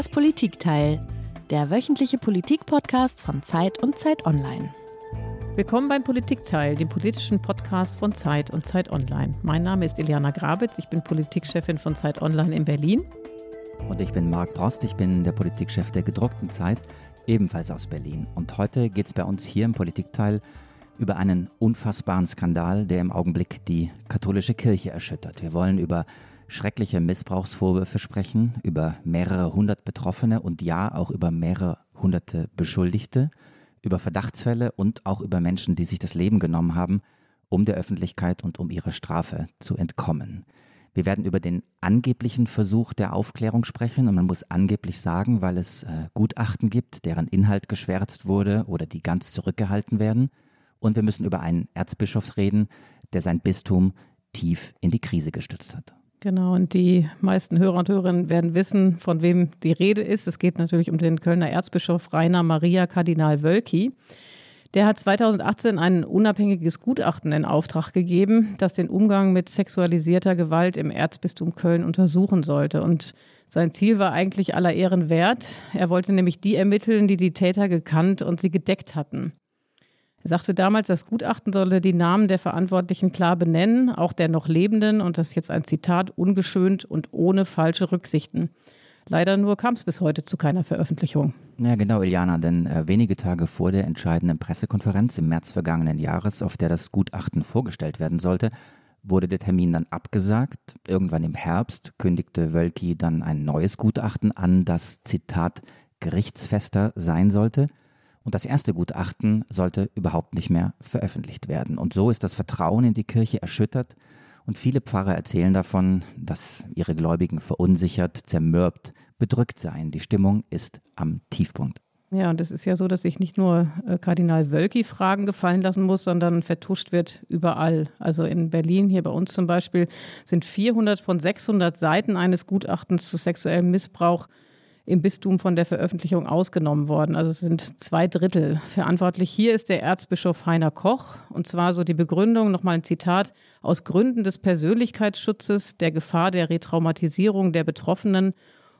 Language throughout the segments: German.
Das Politikteil, der wöchentliche Politikpodcast von Zeit und Zeit Online. Willkommen beim Politikteil, dem politischen Podcast von Zeit und Zeit Online. Mein Name ist Iliana Grabitz, ich bin Politikchefin von Zeit Online in Berlin. Und ich bin Marc Prost, ich bin der Politikchef der gedruckten Zeit, ebenfalls aus Berlin. Und heute geht es bei uns hier im Politikteil über einen unfassbaren Skandal, der im Augenblick die katholische Kirche erschüttert. Wir wollen über schreckliche Missbrauchsvorwürfe sprechen, über mehrere hundert Betroffene und ja auch über mehrere hunderte Beschuldigte, über Verdachtsfälle und auch über Menschen, die sich das Leben genommen haben, um der Öffentlichkeit und um ihrer Strafe zu entkommen. Wir werden über den angeblichen Versuch der Aufklärung sprechen und man muss angeblich sagen, weil es äh, Gutachten gibt, deren Inhalt geschwärzt wurde oder die ganz zurückgehalten werden. Und wir müssen über einen Erzbischofs reden, der sein Bistum tief in die Krise gestützt hat. Genau, und die meisten Hörer und Hörerinnen werden wissen, von wem die Rede ist. Es geht natürlich um den Kölner Erzbischof Rainer Maria Kardinal Wölki. Der hat 2018 ein unabhängiges Gutachten in Auftrag gegeben, das den Umgang mit sexualisierter Gewalt im Erzbistum Köln untersuchen sollte. Und sein Ziel war eigentlich aller Ehren wert. Er wollte nämlich die ermitteln, die die Täter gekannt und sie gedeckt hatten. Er sagte damals, das Gutachten solle die Namen der Verantwortlichen klar benennen, auch der noch Lebenden, und das ist jetzt ein Zitat, ungeschönt und ohne falsche Rücksichten. Leider nur kam es bis heute zu keiner Veröffentlichung. Ja, genau, Iliana, denn äh, wenige Tage vor der entscheidenden Pressekonferenz im März vergangenen Jahres, auf der das Gutachten vorgestellt werden sollte, wurde der Termin dann abgesagt. Irgendwann im Herbst kündigte Wölki dann ein neues Gutachten an, das, Zitat, gerichtsfester sein sollte. Und das erste Gutachten sollte überhaupt nicht mehr veröffentlicht werden. Und so ist das Vertrauen in die Kirche erschüttert. Und viele Pfarrer erzählen davon, dass ihre Gläubigen verunsichert, zermürbt, bedrückt seien. Die Stimmung ist am Tiefpunkt. Ja, und es ist ja so, dass sich nicht nur äh, Kardinal Wölki Fragen gefallen lassen muss, sondern vertuscht wird überall. Also in Berlin, hier bei uns zum Beispiel, sind 400 von 600 Seiten eines Gutachtens zu sexuellem Missbrauch im Bistum von der Veröffentlichung ausgenommen worden. Also es sind zwei Drittel verantwortlich. Hier ist der Erzbischof Heiner Koch und zwar so die Begründung, nochmal ein Zitat, aus Gründen des Persönlichkeitsschutzes, der Gefahr der Retraumatisierung der Betroffenen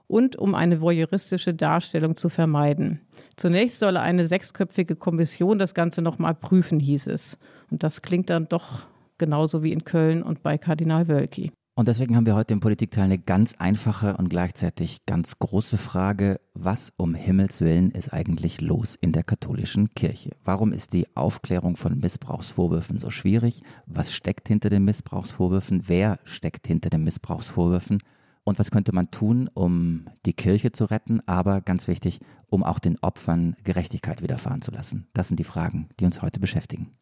und um eine voyeuristische Darstellung zu vermeiden. Zunächst solle eine sechsköpfige Kommission das Ganze nochmal prüfen, hieß es. Und das klingt dann doch genauso wie in Köln und bei Kardinal Wölki. Und deswegen haben wir heute im Politikteil eine ganz einfache und gleichzeitig ganz große Frage. Was um Himmels Willen ist eigentlich los in der katholischen Kirche? Warum ist die Aufklärung von Missbrauchsvorwürfen so schwierig? Was steckt hinter den Missbrauchsvorwürfen? Wer steckt hinter den Missbrauchsvorwürfen? Und was könnte man tun, um die Kirche zu retten, aber ganz wichtig, um auch den Opfern Gerechtigkeit widerfahren zu lassen? Das sind die Fragen, die uns heute beschäftigen.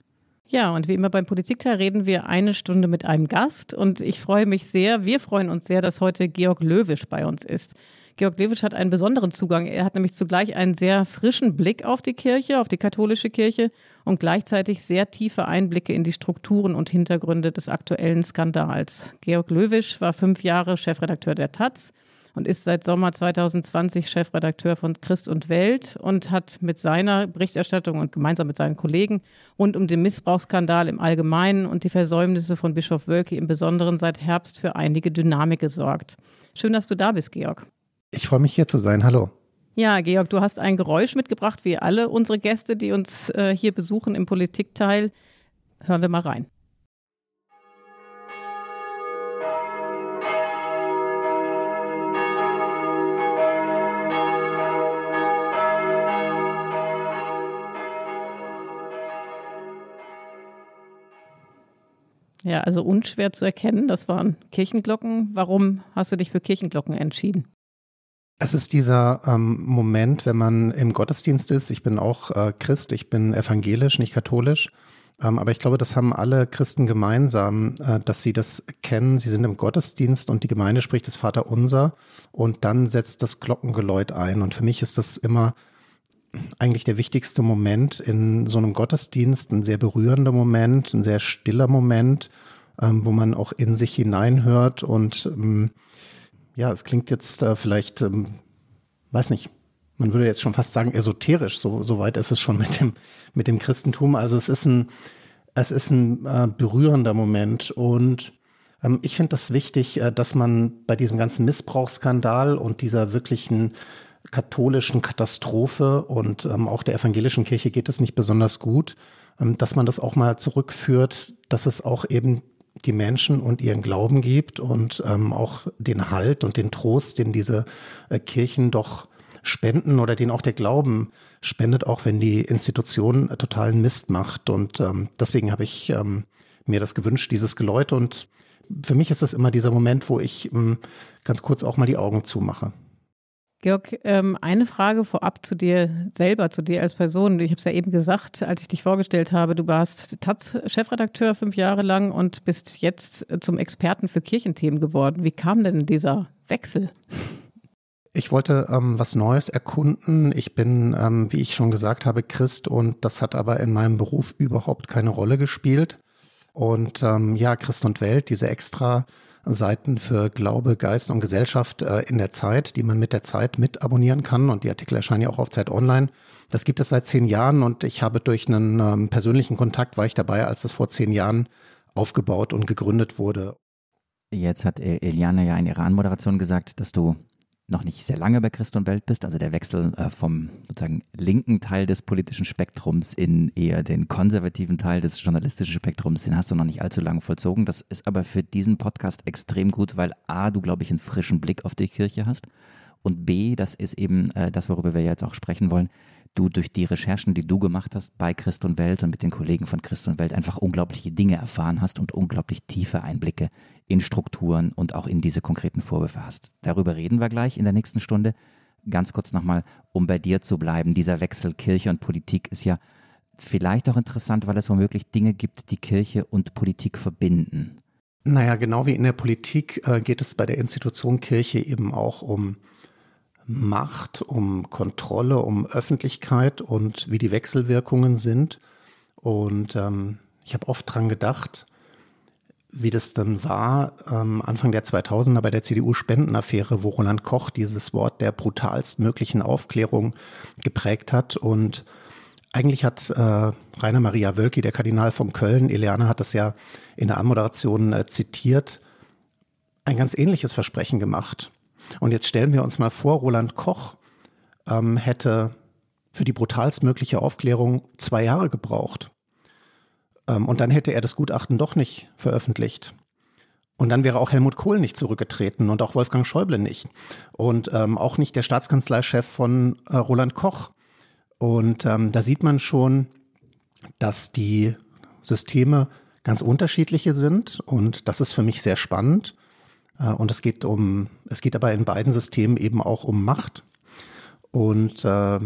Ja, und wie immer beim Politikteil reden wir eine Stunde mit einem Gast. Und ich freue mich sehr, wir freuen uns sehr, dass heute Georg Löwisch bei uns ist. Georg Löwisch hat einen besonderen Zugang. Er hat nämlich zugleich einen sehr frischen Blick auf die Kirche, auf die katholische Kirche und gleichzeitig sehr tiefe Einblicke in die Strukturen und Hintergründe des aktuellen Skandals. Georg Löwisch war fünf Jahre Chefredakteur der Taz und ist seit Sommer 2020 Chefredakteur von Christ und Welt und hat mit seiner Berichterstattung und gemeinsam mit seinen Kollegen rund um den Missbrauchsskandal im Allgemeinen und die Versäumnisse von Bischof Wölki im Besonderen seit Herbst für einige Dynamik gesorgt. Schön, dass du da bist, Georg. Ich freue mich hier zu sein. Hallo. Ja, Georg, du hast ein Geräusch mitgebracht, wie alle unsere Gäste, die uns äh, hier besuchen im Politikteil. Hören wir mal rein. Ja, also unschwer zu erkennen, das waren Kirchenglocken. Warum hast du dich für Kirchenglocken entschieden? Es ist dieser ähm, Moment, wenn man im Gottesdienst ist. Ich bin auch äh, Christ, ich bin evangelisch, nicht katholisch. Ähm, aber ich glaube, das haben alle Christen gemeinsam, äh, dass sie das kennen. Sie sind im Gottesdienst und die Gemeinde spricht das Vaterunser und dann setzt das Glockengeläut ein. Und für mich ist das immer eigentlich der wichtigste Moment in so einem Gottesdienst, ein sehr berührender Moment, ein sehr stiller Moment, ähm, wo man auch in sich hineinhört. Und ähm, ja, es klingt jetzt äh, vielleicht, ähm, weiß nicht, man würde jetzt schon fast sagen esoterisch, so, so weit ist es schon mit dem, mit dem Christentum. Also es ist ein, es ist ein äh, berührender Moment und ähm, ich finde das wichtig, äh, dass man bei diesem ganzen Missbrauchsskandal und dieser wirklichen katholischen Katastrophe und ähm, auch der evangelischen Kirche geht es nicht besonders gut, ähm, dass man das auch mal zurückführt, dass es auch eben die Menschen und ihren Glauben gibt und ähm, auch den Halt und den Trost, den diese äh, Kirchen doch spenden oder den auch der Glauben spendet, auch wenn die Institution totalen Mist macht. Und ähm, deswegen habe ich ähm, mir das gewünscht, dieses Geläute. Und für mich ist es immer dieser Moment, wo ich ähm, ganz kurz auch mal die Augen zumache. Georg, ähm, eine Frage vorab zu dir selber, zu dir als Person. Ich habe es ja eben gesagt, als ich dich vorgestellt habe, du warst Taz-Chefredakteur fünf Jahre lang und bist jetzt zum Experten für Kirchenthemen geworden. Wie kam denn dieser Wechsel? Ich wollte ähm, was Neues erkunden. Ich bin, ähm, wie ich schon gesagt habe, Christ und das hat aber in meinem Beruf überhaupt keine Rolle gespielt. Und ähm, ja, Christ und Welt, diese extra Seiten für Glaube, Geist und Gesellschaft äh, in der Zeit, die man mit der Zeit mit abonnieren kann. Und die Artikel erscheinen ja auch auf Zeit Online. Das gibt es seit zehn Jahren und ich habe durch einen ähm, persönlichen Kontakt, war ich dabei, als das vor zehn Jahren aufgebaut und gegründet wurde. Jetzt hat Eliane ja in ihrer Anmoderation gesagt, dass du noch nicht sehr lange bei Christ und Welt bist, also der Wechsel äh, vom sozusagen linken Teil des politischen Spektrums in eher den konservativen Teil des journalistischen Spektrums, den hast du noch nicht allzu lange vollzogen. Das ist aber für diesen Podcast extrem gut, weil A, du, glaube ich, einen frischen Blick auf die Kirche hast und B, das ist eben äh, das, worüber wir jetzt auch sprechen wollen, du durch die Recherchen, die du gemacht hast bei Christ und Welt und mit den Kollegen von Christ und Welt einfach unglaubliche Dinge erfahren hast und unglaublich tiefe Einblicke in Strukturen und auch in diese konkreten Vorwürfe hast. Darüber reden wir gleich in der nächsten Stunde. Ganz kurz nochmal, um bei dir zu bleiben. Dieser Wechsel Kirche und Politik ist ja vielleicht auch interessant, weil es womöglich Dinge gibt, die Kirche und Politik verbinden. Naja, genau wie in der Politik äh, geht es bei der Institution Kirche eben auch um Macht, um Kontrolle, um Öffentlichkeit und wie die Wechselwirkungen sind. Und ähm, ich habe oft dran gedacht, wie das dann war, ähm, Anfang der 2000er bei der CDU-Spendenaffäre, wo Roland Koch dieses Wort der brutalst möglichen Aufklärung geprägt hat. Und eigentlich hat äh, Rainer Maria Wölki, der Kardinal von Köln, Eliane hat das ja in der Anmoderation äh, zitiert, ein ganz ähnliches Versprechen gemacht. Und jetzt stellen wir uns mal vor, Roland Koch ähm, hätte für die brutalstmögliche Aufklärung zwei Jahre gebraucht. Ähm, und dann hätte er das Gutachten doch nicht veröffentlicht. Und dann wäre auch Helmut Kohl nicht zurückgetreten und auch Wolfgang Schäuble nicht. Und ähm, auch nicht der Staatskanzleichef von äh, Roland Koch. Und ähm, da sieht man schon, dass die Systeme ganz unterschiedliche sind. Und das ist für mich sehr spannend. Äh, und es geht um, es geht aber in beiden Systemen eben auch um Macht. Und äh,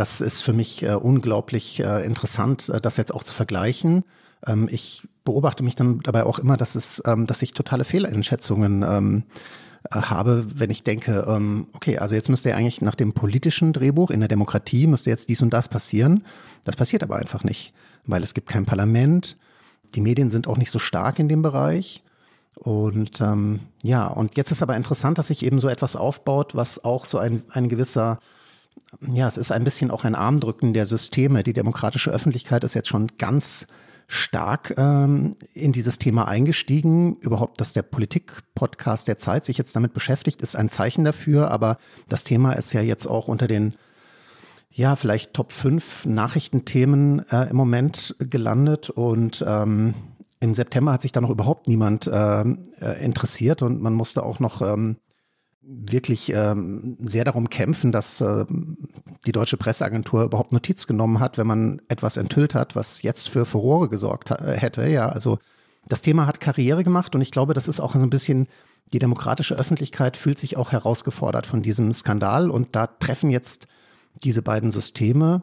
das ist für mich äh, unglaublich äh, interessant, äh, das jetzt auch zu vergleichen. Ähm, ich beobachte mich dann dabei auch immer, dass es, ähm, dass ich totale Fehleinschätzungen ähm, äh, habe, wenn ich denke, ähm, okay, also jetzt müsste ja eigentlich nach dem politischen Drehbuch in der Demokratie müsste jetzt dies und das passieren. Das passiert aber einfach nicht, weil es gibt kein Parlament. Die Medien sind auch nicht so stark in dem Bereich. Und ähm, ja, und jetzt ist aber interessant, dass sich eben so etwas aufbaut, was auch so ein, ein gewisser, ja, es ist ein bisschen auch ein Armdrücken der Systeme. Die demokratische Öffentlichkeit ist jetzt schon ganz stark ähm, in dieses Thema eingestiegen. Überhaupt, dass der Politik-Podcast der Zeit sich jetzt damit beschäftigt, ist ein Zeichen dafür. Aber das Thema ist ja jetzt auch unter den ja, vielleicht Top 5 Nachrichtenthemen äh, im Moment gelandet und ähm, im September hat sich da noch überhaupt niemand äh, äh, interessiert und man musste auch noch ähm, wirklich ähm, sehr darum kämpfen, dass äh, die deutsche Presseagentur überhaupt Notiz genommen hat, wenn man etwas enthüllt hat, was jetzt für Furore gesorgt äh, hätte. Ja, also das Thema hat Karriere gemacht und ich glaube, das ist auch so ein bisschen die demokratische Öffentlichkeit fühlt sich auch herausgefordert von diesem Skandal und da treffen jetzt diese beiden Systeme,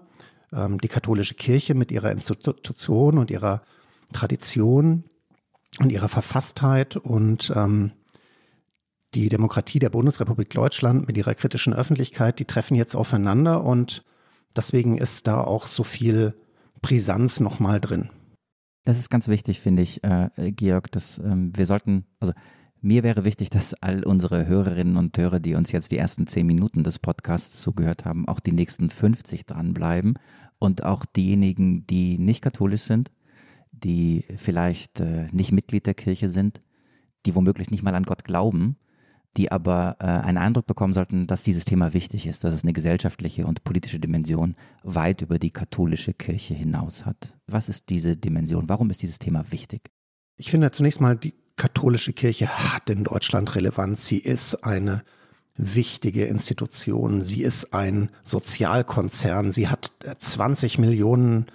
ähm, die katholische Kirche mit ihrer Institution und ihrer Tradition und ihrer Verfasstheit und ähm, die Demokratie der Bundesrepublik Deutschland mit ihrer kritischen Öffentlichkeit, die treffen jetzt aufeinander und deswegen ist da auch so viel Brisanz nochmal drin. Das ist ganz wichtig, finde ich, äh, Georg, dass ähm, wir sollten, also mir wäre wichtig, dass all unsere Hörerinnen und Hörer, die uns jetzt die ersten zehn Minuten des Podcasts zugehört haben, auch die nächsten 50 dranbleiben und auch diejenigen, die nicht katholisch sind, die vielleicht äh, nicht Mitglied der Kirche sind, die womöglich nicht mal an Gott glauben, die aber äh, einen Eindruck bekommen sollten, dass dieses Thema wichtig ist, dass es eine gesellschaftliche und politische Dimension weit über die katholische Kirche hinaus hat. Was ist diese Dimension? Warum ist dieses Thema wichtig? Ich finde zunächst mal, die katholische Kirche hat in Deutschland Relevanz. Sie ist eine wichtige Institution. Sie ist ein Sozialkonzern. Sie hat 20 Millionen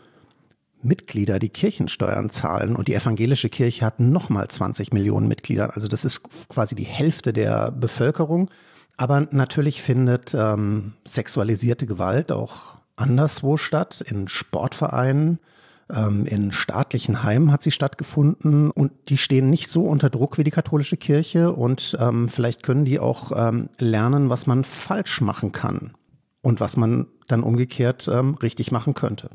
Mitglieder, die Kirchensteuern zahlen und die evangelische Kirche hat nochmal 20 Millionen Mitglieder. Also das ist quasi die Hälfte der Bevölkerung. Aber natürlich findet ähm, sexualisierte Gewalt auch anderswo statt, in Sportvereinen, ähm, in staatlichen Heimen hat sie stattgefunden und die stehen nicht so unter Druck wie die katholische Kirche und ähm, vielleicht können die auch ähm, lernen, was man falsch machen kann und was man dann umgekehrt ähm, richtig machen könnte.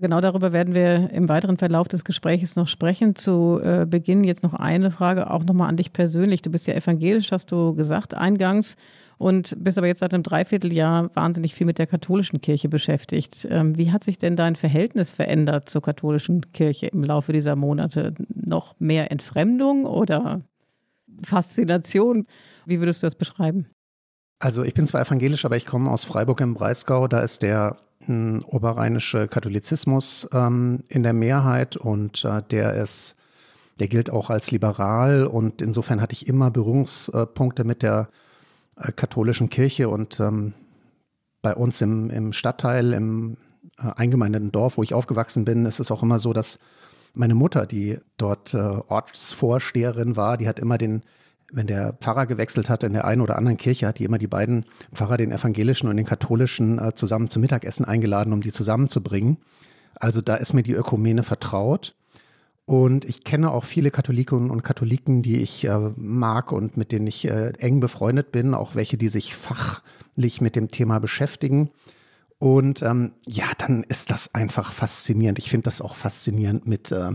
Genau darüber werden wir im weiteren Verlauf des Gesprächs noch sprechen. Zu äh, Beginn jetzt noch eine Frage, auch nochmal an dich persönlich. Du bist ja evangelisch, hast du gesagt, eingangs und bist aber jetzt seit einem Dreivierteljahr wahnsinnig viel mit der katholischen Kirche beschäftigt. Ähm, wie hat sich denn dein Verhältnis verändert zur katholischen Kirche im Laufe dieser Monate? Noch mehr Entfremdung oder Faszination? Wie würdest du das beschreiben? Also ich bin zwar evangelisch, aber ich komme aus Freiburg im Breisgau. Da ist der oberrheinische Katholizismus ähm, in der Mehrheit und äh, der ist, der gilt auch als liberal und insofern hatte ich immer Berührungspunkte mit der äh, katholischen Kirche und ähm, bei uns im, im Stadtteil, im äh, eingemeindeten Dorf, wo ich aufgewachsen bin, ist es auch immer so, dass meine Mutter, die dort äh, Ortsvorsteherin war, die hat immer den, wenn der Pfarrer gewechselt hat in der einen oder anderen Kirche, hat die immer die beiden Pfarrer, den evangelischen und den katholischen, äh, zusammen zum Mittagessen eingeladen, um die zusammenzubringen. Also da ist mir die Ökumene vertraut. Und ich kenne auch viele Katholiken und Katholiken, die ich äh, mag und mit denen ich äh, eng befreundet bin, auch welche, die sich fachlich mit dem Thema beschäftigen. Und ähm, ja, dann ist das einfach faszinierend. Ich finde das auch faszinierend mit äh,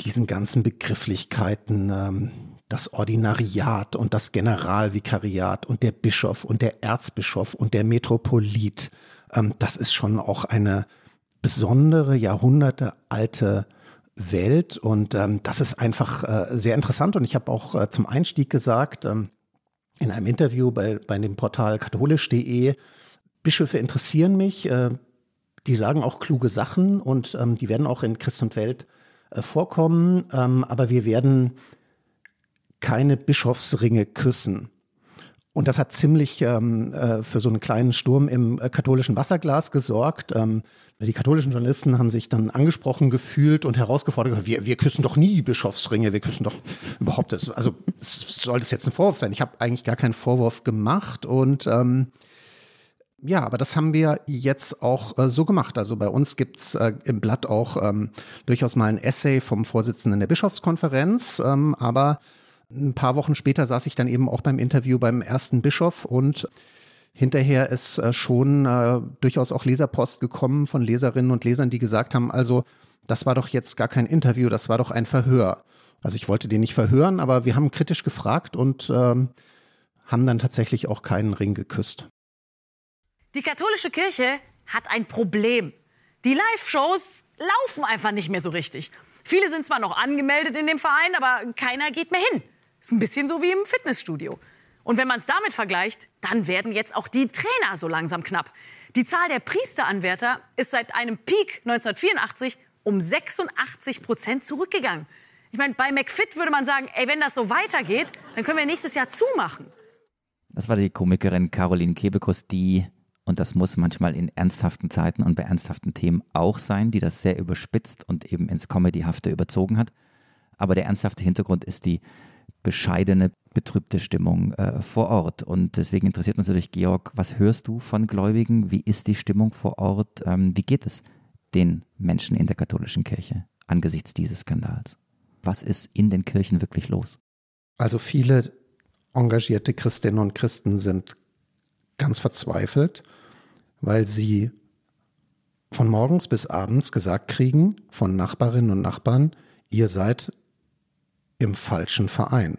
diesen ganzen Begrifflichkeiten, ähm, das Ordinariat und das Generalvikariat und der Bischof und der Erzbischof und der Metropolit. Ähm, das ist schon auch eine besondere, jahrhundertealte Welt. Und ähm, das ist einfach äh, sehr interessant. Und ich habe auch äh, zum Einstieg gesagt, ähm, in einem Interview bei, bei dem Portal katholisch.de, Bischöfe interessieren mich, äh, die sagen auch kluge Sachen und ähm, die werden auch in Christ und Welt äh, vorkommen, ähm, aber wir werden keine Bischofsringe küssen. Und das hat ziemlich ähm, äh, für so einen kleinen Sturm im äh, katholischen Wasserglas gesorgt. Ähm, die katholischen Journalisten haben sich dann angesprochen gefühlt und herausgefordert, wir, wir küssen doch nie Bischofsringe, wir küssen doch überhaupt das. Also soll das jetzt ein Vorwurf sein? Ich habe eigentlich gar keinen Vorwurf gemacht und ähm, ja, aber das haben wir jetzt auch äh, so gemacht. Also bei uns gibt's äh, im Blatt auch ähm, durchaus mal ein Essay vom Vorsitzenden der Bischofskonferenz, ähm, aber ein paar Wochen später saß ich dann eben auch beim Interview beim ersten Bischof und hinterher ist äh, schon äh, durchaus auch Leserpost gekommen von Leserinnen und Lesern, die gesagt haben, also das war doch jetzt gar kein Interview, das war doch ein Verhör. Also ich wollte den nicht verhören, aber wir haben kritisch gefragt und ähm, haben dann tatsächlich auch keinen Ring geküsst. Die katholische Kirche hat ein Problem. Die Live-Shows laufen einfach nicht mehr so richtig. Viele sind zwar noch angemeldet in dem Verein, aber keiner geht mehr hin. Ist ein bisschen so wie im Fitnessstudio. Und wenn man es damit vergleicht, dann werden jetzt auch die Trainer so langsam knapp. Die Zahl der Priesteranwärter ist seit einem Peak 1984 um 86 Prozent zurückgegangen. Ich meine, bei McFit würde man sagen, ey, wenn das so weitergeht, dann können wir nächstes Jahr zumachen. Das war die Komikerin Caroline Kebekus, die, und das muss manchmal in ernsthaften Zeiten und bei ernsthaften Themen auch sein, die das sehr überspitzt und eben ins Comedyhafte überzogen hat. Aber der ernsthafte Hintergrund ist die bescheidene, betrübte Stimmung äh, vor Ort. Und deswegen interessiert uns natürlich, Georg, was hörst du von Gläubigen? Wie ist die Stimmung vor Ort? Ähm, wie geht es den Menschen in der katholischen Kirche angesichts dieses Skandals? Was ist in den Kirchen wirklich los? Also viele engagierte Christinnen und Christen sind ganz verzweifelt, weil sie von morgens bis abends gesagt kriegen von Nachbarinnen und Nachbarn, ihr seid im falschen Verein.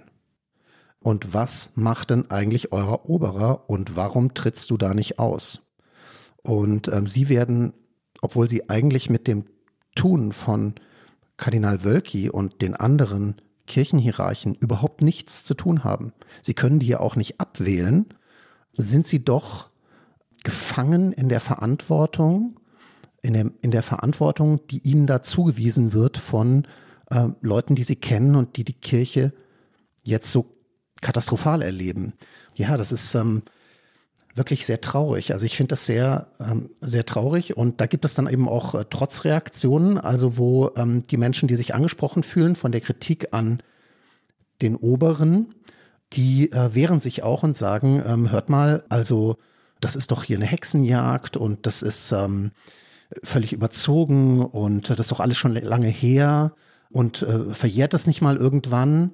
Und was macht denn eigentlich euer Oberer und warum trittst du da nicht aus? Und ähm, sie werden, obwohl sie eigentlich mit dem Tun von Kardinal Wölki und den anderen Kirchenhierarchen überhaupt nichts zu tun haben. Sie können die ja auch nicht abwählen, sind sie doch gefangen in der Verantwortung, in der, in der Verantwortung, die ihnen da zugewiesen wird von äh, Leuten, die sie kennen und die die Kirche jetzt so katastrophal erleben. Ja, das ist ähm, wirklich sehr traurig. Also ich finde das sehr, ähm, sehr traurig und da gibt es dann eben auch äh, Trotzreaktionen, also wo ähm, die Menschen, die sich angesprochen fühlen von der Kritik an den Oberen, die äh, wehren sich auch und sagen, ähm, hört mal, also das ist doch hier eine Hexenjagd und das ist ähm, völlig überzogen und das ist doch alles schon lange her und äh, verjährt das nicht mal irgendwann?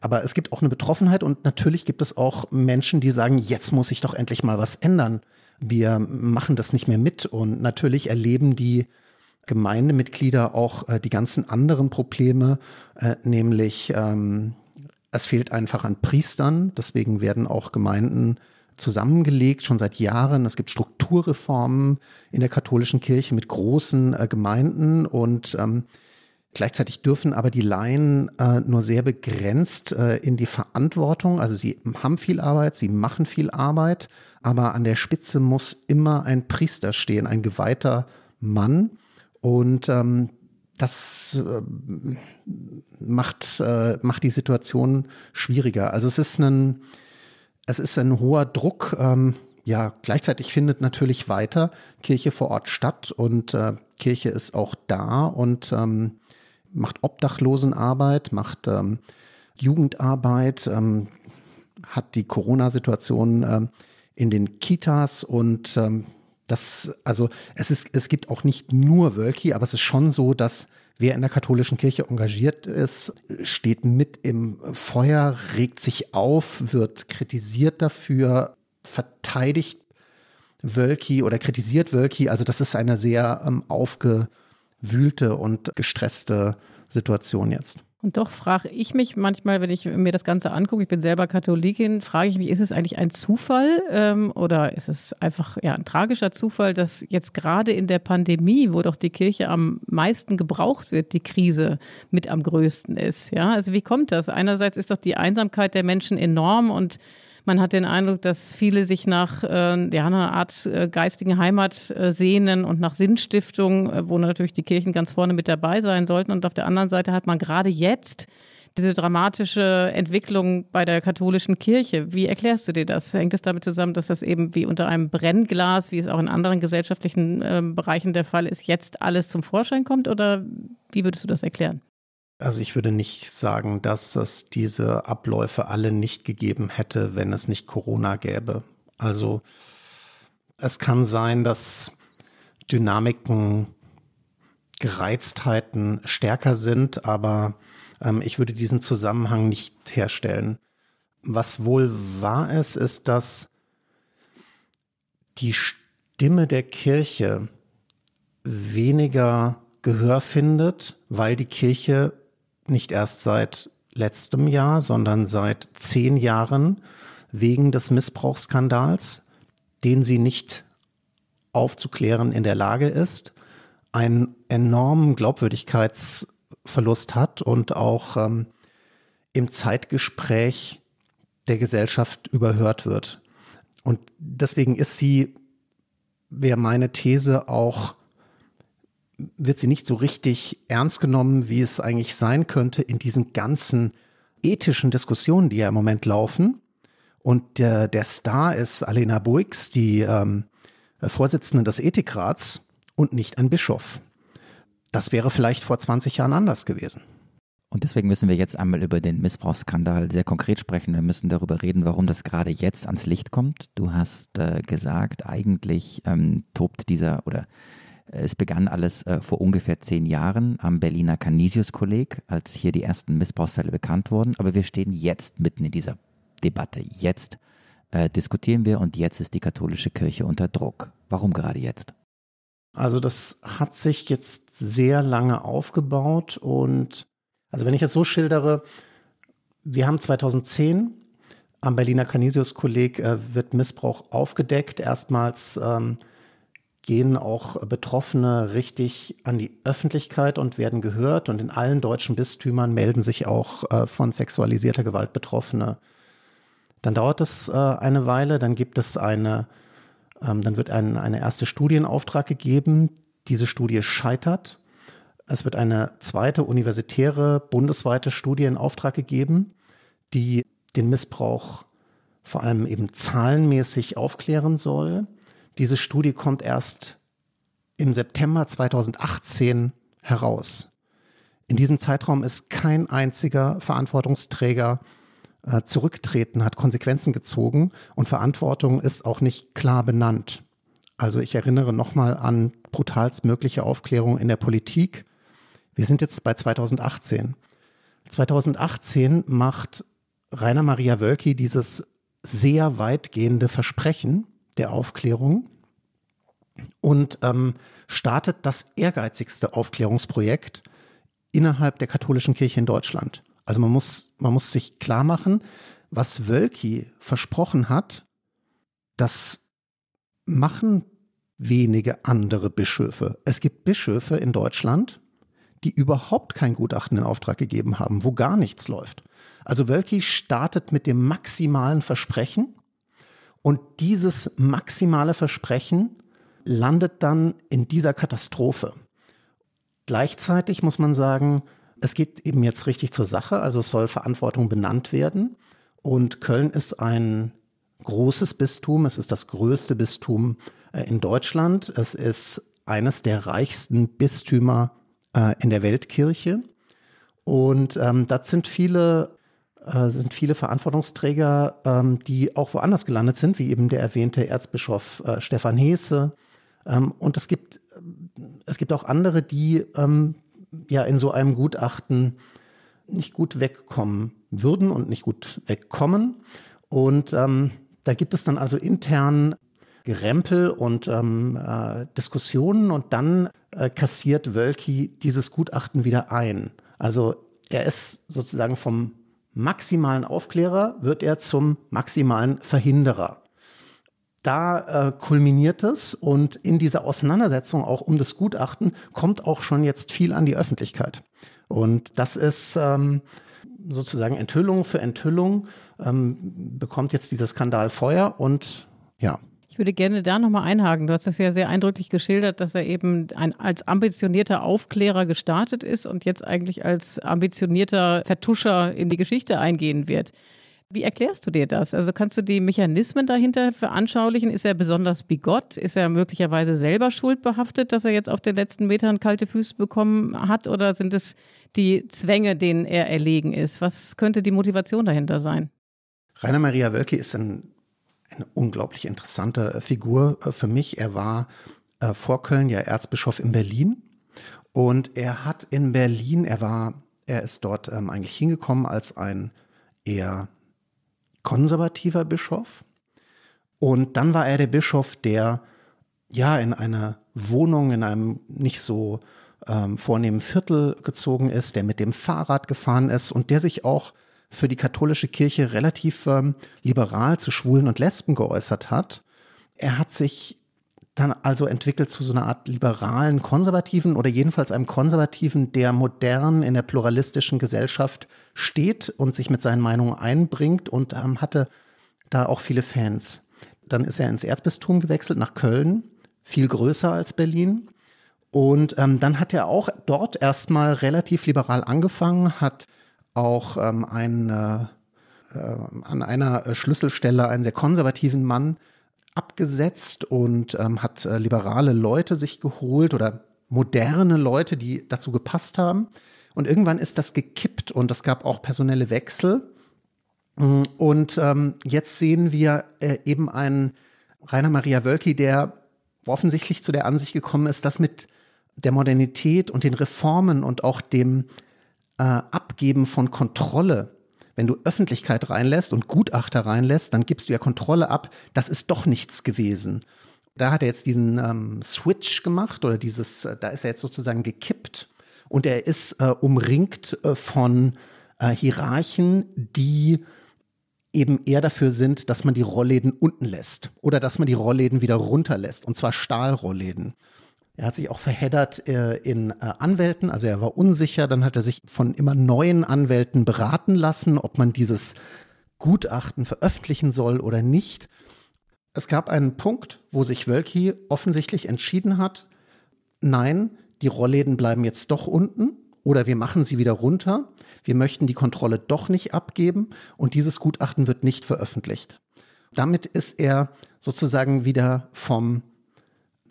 Aber es gibt auch eine Betroffenheit und natürlich gibt es auch Menschen, die sagen, jetzt muss ich doch endlich mal was ändern. Wir machen das nicht mehr mit und natürlich erleben die Gemeindemitglieder auch äh, die ganzen anderen Probleme, äh, nämlich ähm, es fehlt einfach an Priestern, deswegen werden auch Gemeinden zusammengelegt, schon seit Jahren. Es gibt Strukturreformen in der katholischen Kirche mit großen äh, Gemeinden und ähm, Gleichzeitig dürfen aber die Laien äh, nur sehr begrenzt äh, in die Verantwortung. Also sie haben viel Arbeit, sie machen viel Arbeit, aber an der Spitze muss immer ein Priester stehen, ein geweihter Mann. Und ähm, das äh, macht, äh, macht die Situation schwieriger. Also es ist ein, es ist ein hoher Druck. Ähm, ja, gleichzeitig findet natürlich weiter Kirche vor Ort statt und äh, Kirche ist auch da und ähm, macht Obdachlosenarbeit, macht ähm, Jugendarbeit, ähm, hat die Corona-Situation ähm, in den Kitas und ähm, das, also es ist, es gibt auch nicht nur Wölki, aber es ist schon so, dass wer in der katholischen Kirche engagiert ist, steht mit im Feuer, regt sich auf, wird kritisiert dafür, verteidigt Wölki oder kritisiert Wölki. Also das ist eine sehr ähm, aufge wühlte und gestresste Situation jetzt. Und doch frage ich mich manchmal, wenn ich mir das Ganze angucke, ich bin selber Katholikin, frage ich mich, ist es eigentlich ein Zufall ähm, oder ist es einfach ja, ein tragischer Zufall, dass jetzt gerade in der Pandemie, wo doch die Kirche am meisten gebraucht wird, die Krise mit am größten ist? Ja, also wie kommt das? Einerseits ist doch die Einsamkeit der Menschen enorm und man hat den Eindruck, dass viele sich nach äh, ja, einer Art äh, geistigen Heimat äh, sehnen und nach Sinnstiftung, äh, wo natürlich die Kirchen ganz vorne mit dabei sein sollten. Und auf der anderen Seite hat man gerade jetzt diese dramatische Entwicklung bei der katholischen Kirche. Wie erklärst du dir das? Hängt es damit zusammen, dass das eben wie unter einem Brennglas, wie es auch in anderen gesellschaftlichen äh, Bereichen der Fall ist, jetzt alles zum Vorschein kommt? Oder wie würdest du das erklären? Also ich würde nicht sagen, dass es diese Abläufe alle nicht gegeben hätte, wenn es nicht Corona gäbe. Also es kann sein, dass Dynamiken, Gereiztheiten stärker sind, aber ähm, ich würde diesen Zusammenhang nicht herstellen. Was wohl wahr ist, ist, dass die Stimme der Kirche weniger Gehör findet, weil die Kirche nicht erst seit letztem Jahr, sondern seit zehn Jahren wegen des Missbrauchsskandals, den sie nicht aufzuklären in der Lage ist, einen enormen Glaubwürdigkeitsverlust hat und auch ähm, im Zeitgespräch der Gesellschaft überhört wird. Und deswegen ist sie, wäre meine These, auch wird sie nicht so richtig ernst genommen, wie es eigentlich sein könnte in diesen ganzen ethischen Diskussionen, die ja im Moment laufen. Und der, der Star ist Alena Boix, die ähm, Vorsitzende des Ethikrats und nicht ein Bischof. Das wäre vielleicht vor 20 Jahren anders gewesen. Und deswegen müssen wir jetzt einmal über den Missbrauchsskandal sehr konkret sprechen. Wir müssen darüber reden, warum das gerade jetzt ans Licht kommt. Du hast äh, gesagt, eigentlich ähm, tobt dieser oder es begann alles äh, vor ungefähr zehn Jahren am Berliner Canisius-Kolleg, als hier die ersten Missbrauchsfälle bekannt wurden. Aber wir stehen jetzt mitten in dieser Debatte. Jetzt äh, diskutieren wir und jetzt ist die katholische Kirche unter Druck. Warum gerade jetzt? Also das hat sich jetzt sehr lange aufgebaut und also wenn ich es so schildere, wir haben 2010 am Berliner Canisius-Kolleg äh, wird Missbrauch aufgedeckt. Erstmals ähm, gehen auch Betroffene richtig an die Öffentlichkeit und werden gehört. Und in allen deutschen Bistümern melden sich auch äh, von sexualisierter Gewalt Betroffene. Dann dauert es äh, eine Weile, dann gibt es eine, ähm, dann wird ein, eine erste Studie in Auftrag gegeben. Diese Studie scheitert. Es wird eine zweite universitäre bundesweite Studie in Auftrag gegeben, die den Missbrauch vor allem eben zahlenmäßig aufklären soll. Diese Studie kommt erst im September 2018 heraus. In diesem Zeitraum ist kein einziger Verantwortungsträger äh, zurücktreten, hat Konsequenzen gezogen und Verantwortung ist auch nicht klar benannt. Also ich erinnere nochmal an brutalstmögliche Aufklärung in der Politik. Wir sind jetzt bei 2018. 2018 macht Rainer Maria Wölki dieses sehr weitgehende Versprechen der Aufklärung und ähm, startet das ehrgeizigste Aufklärungsprojekt innerhalb der katholischen Kirche in Deutschland. Also man muss, man muss sich klar machen, was Wölki versprochen hat, das machen wenige andere Bischöfe. Es gibt Bischöfe in Deutschland, die überhaupt kein Gutachten in Auftrag gegeben haben, wo gar nichts läuft. Also Wölki startet mit dem maximalen Versprechen und dieses maximale Versprechen landet dann in dieser Katastrophe. Gleichzeitig muss man sagen, es geht eben jetzt richtig zur Sache, also soll Verantwortung benannt werden. Und Köln ist ein großes Bistum, es ist das größte Bistum äh, in Deutschland, es ist eines der reichsten Bistümer äh, in der Weltkirche. Und ähm, das sind viele äh, sind viele Verantwortungsträger, ähm, die auch woanders gelandet sind, wie eben der erwähnte Erzbischof äh, Stefan Heese. Ähm, und es gibt, es gibt auch andere, die ähm, ja in so einem Gutachten nicht gut wegkommen würden und nicht gut wegkommen. Und ähm, da gibt es dann also intern Gerempel und ähm, äh, Diskussionen und dann äh, kassiert Wölki dieses Gutachten wieder ein. Also er ist sozusagen vom maximalen Aufklärer wird er zum maximalen Verhinderer. Da äh, kulminiert es und in dieser Auseinandersetzung auch um das Gutachten kommt auch schon jetzt viel an die Öffentlichkeit. Und das ist ähm, sozusagen Enthüllung für Enthüllung, ähm, bekommt jetzt dieser Skandal Feuer und ja, ich würde gerne da nochmal einhaken. Du hast das ja sehr eindrücklich geschildert, dass er eben ein, als ambitionierter Aufklärer gestartet ist und jetzt eigentlich als ambitionierter Vertuscher in die Geschichte eingehen wird. Wie erklärst du dir das? Also kannst du die Mechanismen dahinter veranschaulichen? Ist er besonders bigott? Ist er möglicherweise selber schuldbehaftet, dass er jetzt auf den letzten Metern kalte Füße bekommen hat? Oder sind es die Zwänge, denen er erlegen ist? Was könnte die Motivation dahinter sein? Rainer Maria Wölke ist ein eine unglaublich interessante äh, Figur äh, für mich. Er war äh, vor Köln ja Erzbischof in Berlin und er hat in Berlin, er war, er ist dort ähm, eigentlich hingekommen als ein eher konservativer Bischof und dann war er der Bischof, der ja in eine Wohnung in einem nicht so ähm, vornehmen Viertel gezogen ist, der mit dem Fahrrad gefahren ist und der sich auch für die katholische Kirche relativ ähm, liberal zu Schwulen und Lesben geäußert hat. Er hat sich dann also entwickelt zu so einer Art liberalen Konservativen oder jedenfalls einem Konservativen, der modern in der pluralistischen Gesellschaft steht und sich mit seinen Meinungen einbringt und ähm, hatte da auch viele Fans. Dann ist er ins Erzbistum gewechselt nach Köln, viel größer als Berlin. Und ähm, dann hat er auch dort erstmal relativ liberal angefangen, hat auch ähm, ein, äh, an einer Schlüsselstelle einen sehr konservativen Mann abgesetzt und ähm, hat äh, liberale Leute sich geholt oder moderne Leute, die dazu gepasst haben. Und irgendwann ist das gekippt und es gab auch personelle Wechsel. Und ähm, jetzt sehen wir äh, eben einen Rainer Maria Wölki, der offensichtlich zu der Ansicht gekommen ist, dass mit der Modernität und den Reformen und auch dem äh, Abgeben von Kontrolle, wenn du Öffentlichkeit reinlässt und Gutachter reinlässt, dann gibst du ja Kontrolle ab, das ist doch nichts gewesen. Da hat er jetzt diesen ähm, Switch gemacht oder dieses, äh, da ist er jetzt sozusagen gekippt und er ist äh, umringt äh, von äh, Hierarchen, die eben eher dafür sind, dass man die Rollläden unten lässt oder dass man die Rollläden wieder runterlässt, und zwar Stahlrollläden. Er hat sich auch verheddert äh, in äh, Anwälten, also er war unsicher, dann hat er sich von immer neuen Anwälten beraten lassen, ob man dieses Gutachten veröffentlichen soll oder nicht. Es gab einen Punkt, wo sich Wölki offensichtlich entschieden hat, nein, die Rollläden bleiben jetzt doch unten oder wir machen sie wieder runter. Wir möchten die Kontrolle doch nicht abgeben und dieses Gutachten wird nicht veröffentlicht. Damit ist er sozusagen wieder vom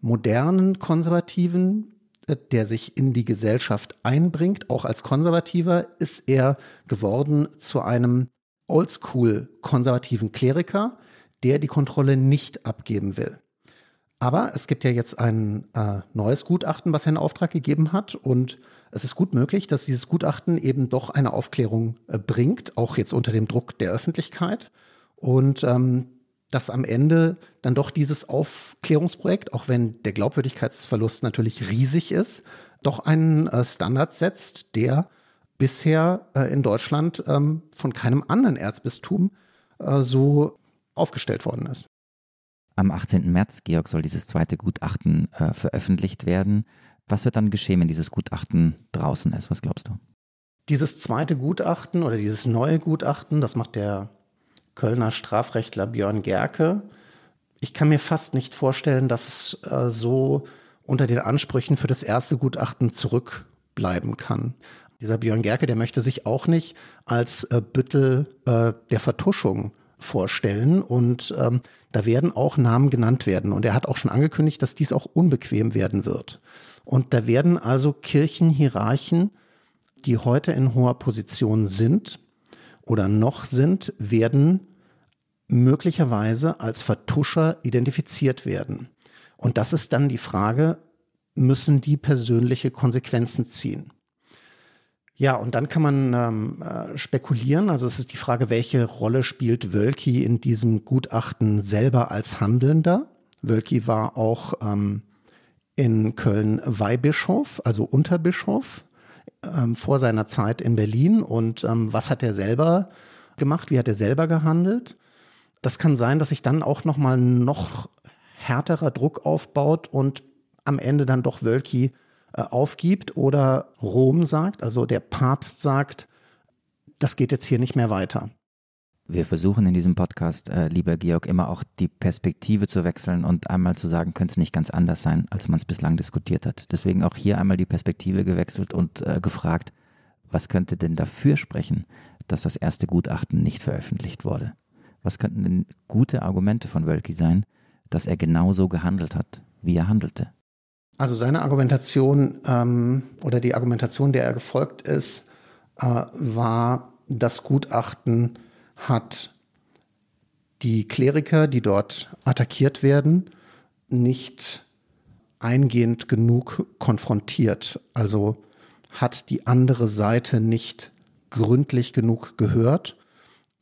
modernen Konservativen, äh, der sich in die Gesellschaft einbringt, auch als Konservativer, ist er geworden zu einem oldschool konservativen Kleriker, der die Kontrolle nicht abgeben will. Aber es gibt ja jetzt ein äh, neues Gutachten, was er in Auftrag gegeben hat. Und es ist gut möglich, dass dieses Gutachten eben doch eine Aufklärung äh, bringt, auch jetzt unter dem Druck der Öffentlichkeit. Und ähm, dass am Ende dann doch dieses Aufklärungsprojekt, auch wenn der Glaubwürdigkeitsverlust natürlich riesig ist, doch einen äh, Standard setzt, der bisher äh, in Deutschland ähm, von keinem anderen Erzbistum äh, so aufgestellt worden ist. Am 18. März, Georg, soll dieses zweite Gutachten veröffentlicht werden. Was wird dann geschehen, wenn dieses Gutachten draußen ist? Was glaubst du? Dieses zweite Gutachten oder dieses neue Gutachten, das macht der Kölner Strafrechtler Björn Gerke. Ich kann mir fast nicht vorstellen, dass es äh, so unter den Ansprüchen für das erste Gutachten zurückbleiben kann. Dieser Björn Gerke, der möchte sich auch nicht als äh, Büttel äh, der Vertuschung vorstellen und ähm, da werden auch Namen genannt werden. Und er hat auch schon angekündigt, dass dies auch unbequem werden wird. Und da werden also Kirchenhierarchen, die heute in hoher Position sind, oder noch sind, werden möglicherweise als Vertuscher identifiziert werden. Und das ist dann die Frage, müssen die persönliche Konsequenzen ziehen? Ja, und dann kann man ähm, äh, spekulieren. Also es ist die Frage, welche Rolle spielt Wölki in diesem Gutachten selber als Handelnder? Wölki war auch ähm, in Köln Weihbischof, also Unterbischof ähm, vor seiner Zeit in Berlin. Und ähm, was hat er selber gemacht? Wie hat er selber gehandelt? Das kann sein, dass sich dann auch noch mal noch härterer Druck aufbaut und am Ende dann doch Wölki äh, aufgibt oder Rom sagt, also der Papst sagt, das geht jetzt hier nicht mehr weiter. Wir versuchen in diesem Podcast, äh, lieber Georg, immer auch die Perspektive zu wechseln und einmal zu sagen, könnte es nicht ganz anders sein, als man es bislang diskutiert hat. Deswegen auch hier einmal die Perspektive gewechselt und äh, gefragt, was könnte denn dafür sprechen, dass das erste Gutachten nicht veröffentlicht wurde? Was könnten denn gute Argumente von Wölki sein, dass er genauso gehandelt hat, wie er handelte? Also seine Argumentation ähm, oder die Argumentation, der er gefolgt ist, äh, war, das Gutachten hat die Kleriker, die dort attackiert werden, nicht eingehend genug konfrontiert. Also hat die andere Seite nicht gründlich genug gehört.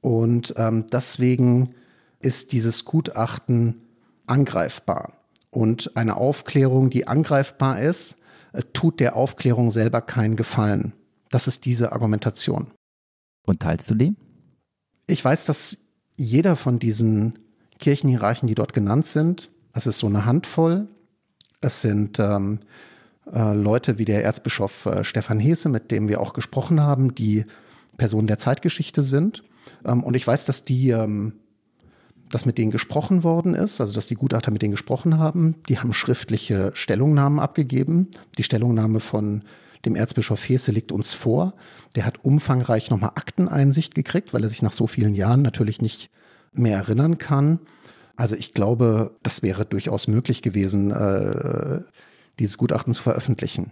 Und ähm, deswegen ist dieses Gutachten angreifbar. Und eine Aufklärung, die angreifbar ist, äh, tut der Aufklärung selber keinen Gefallen. Das ist diese Argumentation. Und teilst du die? Ich weiß, dass jeder von diesen Kirchenhierarchen, die dort genannt sind, es ist so eine Handvoll. Es sind ähm, äh, Leute wie der Erzbischof äh, Stefan Hese, mit dem wir auch gesprochen haben, die Personen der Zeitgeschichte sind. Ähm, und ich weiß, dass die, ähm, dass mit denen gesprochen worden ist, also dass die Gutachter mit denen gesprochen haben. Die haben schriftliche Stellungnahmen abgegeben. Die Stellungnahme von dem Erzbischof Hesse liegt uns vor. Der hat umfangreich nochmal Akteneinsicht gekriegt, weil er sich nach so vielen Jahren natürlich nicht mehr erinnern kann. Also ich glaube, das wäre durchaus möglich gewesen, äh, dieses Gutachten zu veröffentlichen.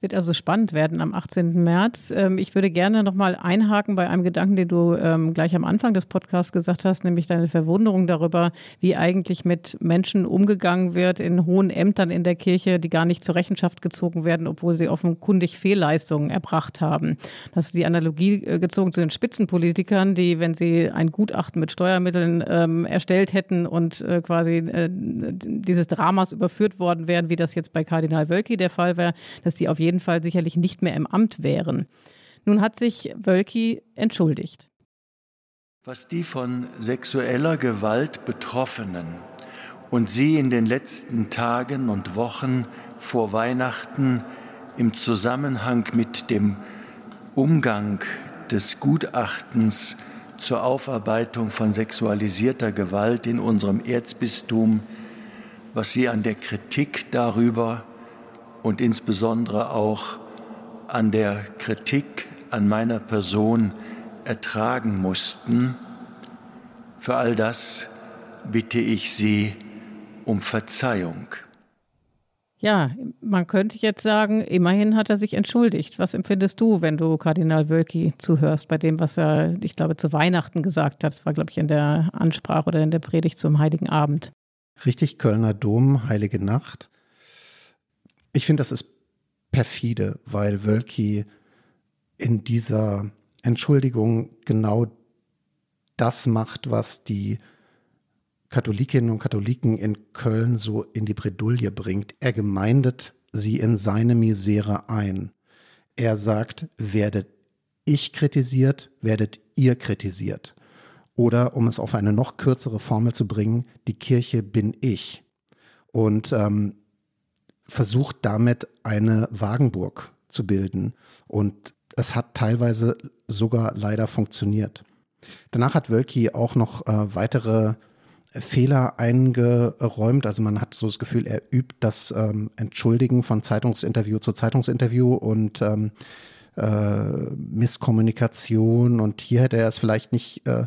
Wird also spannend werden am 18. März. Ähm, ich würde gerne nochmal einhaken bei einem Gedanken, den du ähm, gleich am Anfang des Podcasts gesagt hast, nämlich deine Verwunderung darüber, wie eigentlich mit Menschen umgegangen wird in hohen Ämtern in der Kirche, die gar nicht zur Rechenschaft gezogen werden, obwohl sie offenkundig Fehlleistungen erbracht haben. Das ist die Analogie äh, gezogen zu den Spitzenpolitikern, die, wenn sie ein Gutachten mit Steuermitteln ähm, erstellt hätten und äh, quasi äh, dieses Dramas überführt worden wären, wie das jetzt bei Kardinal Wölki der Fall wäre, dass die auf jeden Fall sicherlich nicht mehr im Amt wären. Nun hat sich Wölki entschuldigt. Was die von sexueller Gewalt Betroffenen und Sie in den letzten Tagen und Wochen vor Weihnachten im Zusammenhang mit dem Umgang des Gutachtens zur Aufarbeitung von sexualisierter Gewalt in unserem Erzbistum, was Sie an der Kritik darüber und insbesondere auch an der Kritik an meiner Person ertragen mussten, für all das bitte ich Sie um Verzeihung. Ja, man könnte jetzt sagen, immerhin hat er sich entschuldigt. Was empfindest du, wenn du Kardinal Wölki zuhörst bei dem, was er, ich glaube, zu Weihnachten gesagt hat? Das war, glaube ich, in der Ansprache oder in der Predigt zum Heiligen Abend. Richtig, Kölner Dom, Heilige Nacht. Ich finde, das ist perfide, weil Wölki in dieser Entschuldigung genau das macht, was die Katholikinnen und Katholiken in Köln so in die Bredouille bringt. Er gemeindet sie in seine Misere ein. Er sagt, werdet ich kritisiert, werdet ihr kritisiert. Oder um es auf eine noch kürzere Formel zu bringen, die Kirche bin ich. Und ähm, versucht damit eine Wagenburg zu bilden. Und es hat teilweise sogar leider funktioniert. Danach hat Wölki auch noch äh, weitere Fehler eingeräumt. Also man hat so das Gefühl, er übt das ähm, Entschuldigen von Zeitungsinterview zu Zeitungsinterview und ähm, äh, Misskommunikation. Und hier hätte er es vielleicht nicht äh,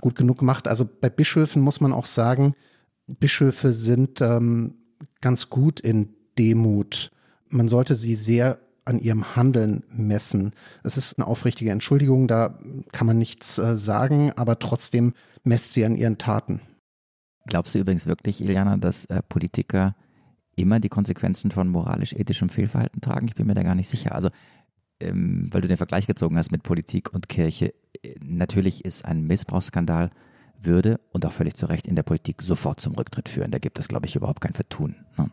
gut genug gemacht. Also bei Bischöfen muss man auch sagen, Bischöfe sind ähm, ganz gut in Demut. Man sollte sie sehr an ihrem Handeln messen. Es ist eine aufrichtige Entschuldigung, da kann man nichts äh, sagen, aber trotzdem messt sie an ihren Taten. Glaubst du übrigens wirklich, Iliana, dass äh, Politiker immer die Konsequenzen von moralisch-ethischem Fehlverhalten tragen? Ich bin mir da gar nicht sicher. Also, ähm, weil du den Vergleich gezogen hast mit Politik und Kirche, äh, natürlich ist ein Missbrauchsskandal würde und auch völlig zu Recht in der Politik sofort zum Rücktritt führen. Da gibt es, glaube ich, überhaupt kein Vertun. Ne?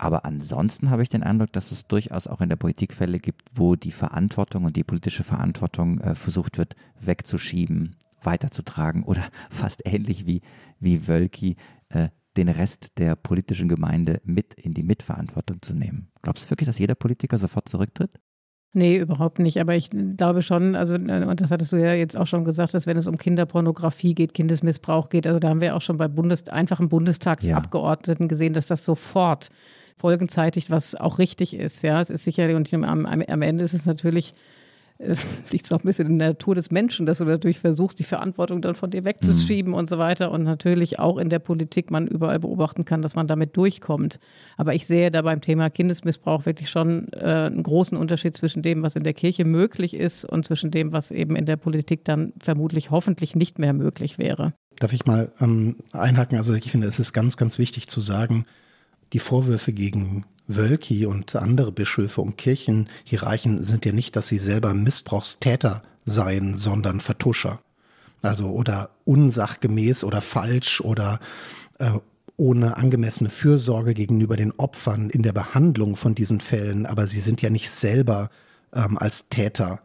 Aber ansonsten habe ich den Eindruck, dass es durchaus auch in der Politik Fälle gibt, wo die Verantwortung und die politische Verantwortung äh, versucht wird wegzuschieben, weiterzutragen oder fast ähnlich wie, wie Wölki äh, den Rest der politischen Gemeinde mit in die Mitverantwortung zu nehmen. Glaubst du wirklich, dass jeder Politiker sofort zurücktritt? Nee, überhaupt nicht. Aber ich glaube schon, also, äh, und das hattest du ja jetzt auch schon gesagt, dass wenn es um Kinderpornografie geht, Kindesmissbrauch geht, also da haben wir auch schon bei Bundes, einfachen Bundestagsabgeordneten ja. gesehen, dass das sofort folgenzeitig, was auch richtig ist. Ja, es ist sicher, und am, am Ende ist es natürlich äh, liegt es auch ein bisschen in der Natur des Menschen, dass du natürlich versuchst, die Verantwortung dann von dir wegzuschieben mhm. und so weiter. Und natürlich auch in der Politik man überall beobachten kann, dass man damit durchkommt. Aber ich sehe da beim Thema Kindesmissbrauch wirklich schon äh, einen großen Unterschied zwischen dem, was in der Kirche möglich ist und zwischen dem, was eben in der Politik dann vermutlich hoffentlich nicht mehr möglich wäre. Darf ich mal ähm, einhaken? Also ich finde, es ist ganz, ganz wichtig zu sagen, die Vorwürfe gegen Wölki und andere Bischöfe und Kirchenhierarchen sind ja nicht, dass sie selber Missbrauchstäter seien, sondern Vertuscher. Also oder unsachgemäß oder falsch oder äh, ohne angemessene Fürsorge gegenüber den Opfern in der Behandlung von diesen Fällen. Aber sie sind ja nicht selber ähm, als Täter,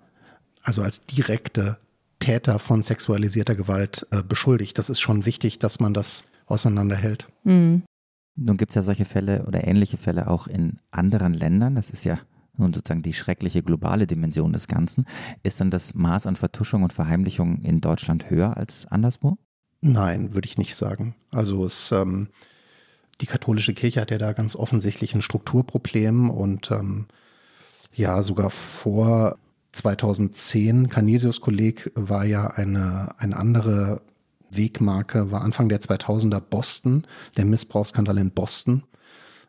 also als direkte Täter von sexualisierter Gewalt äh, beschuldigt. Das ist schon wichtig, dass man das auseinanderhält. Mhm. Nun gibt es ja solche Fälle oder ähnliche Fälle auch in anderen Ländern. Das ist ja nun sozusagen die schreckliche globale Dimension des Ganzen. Ist dann das Maß an Vertuschung und Verheimlichung in Deutschland höher als anderswo? Nein, würde ich nicht sagen. Also es, ähm, die katholische Kirche hat ja da ganz offensichtlich ein Strukturproblem und ähm, ja, sogar vor 2010, Canisius-Kolleg war ja eine, eine andere Wegmarke war Anfang der 2000er Boston, der Missbrauchsskandal in Boston.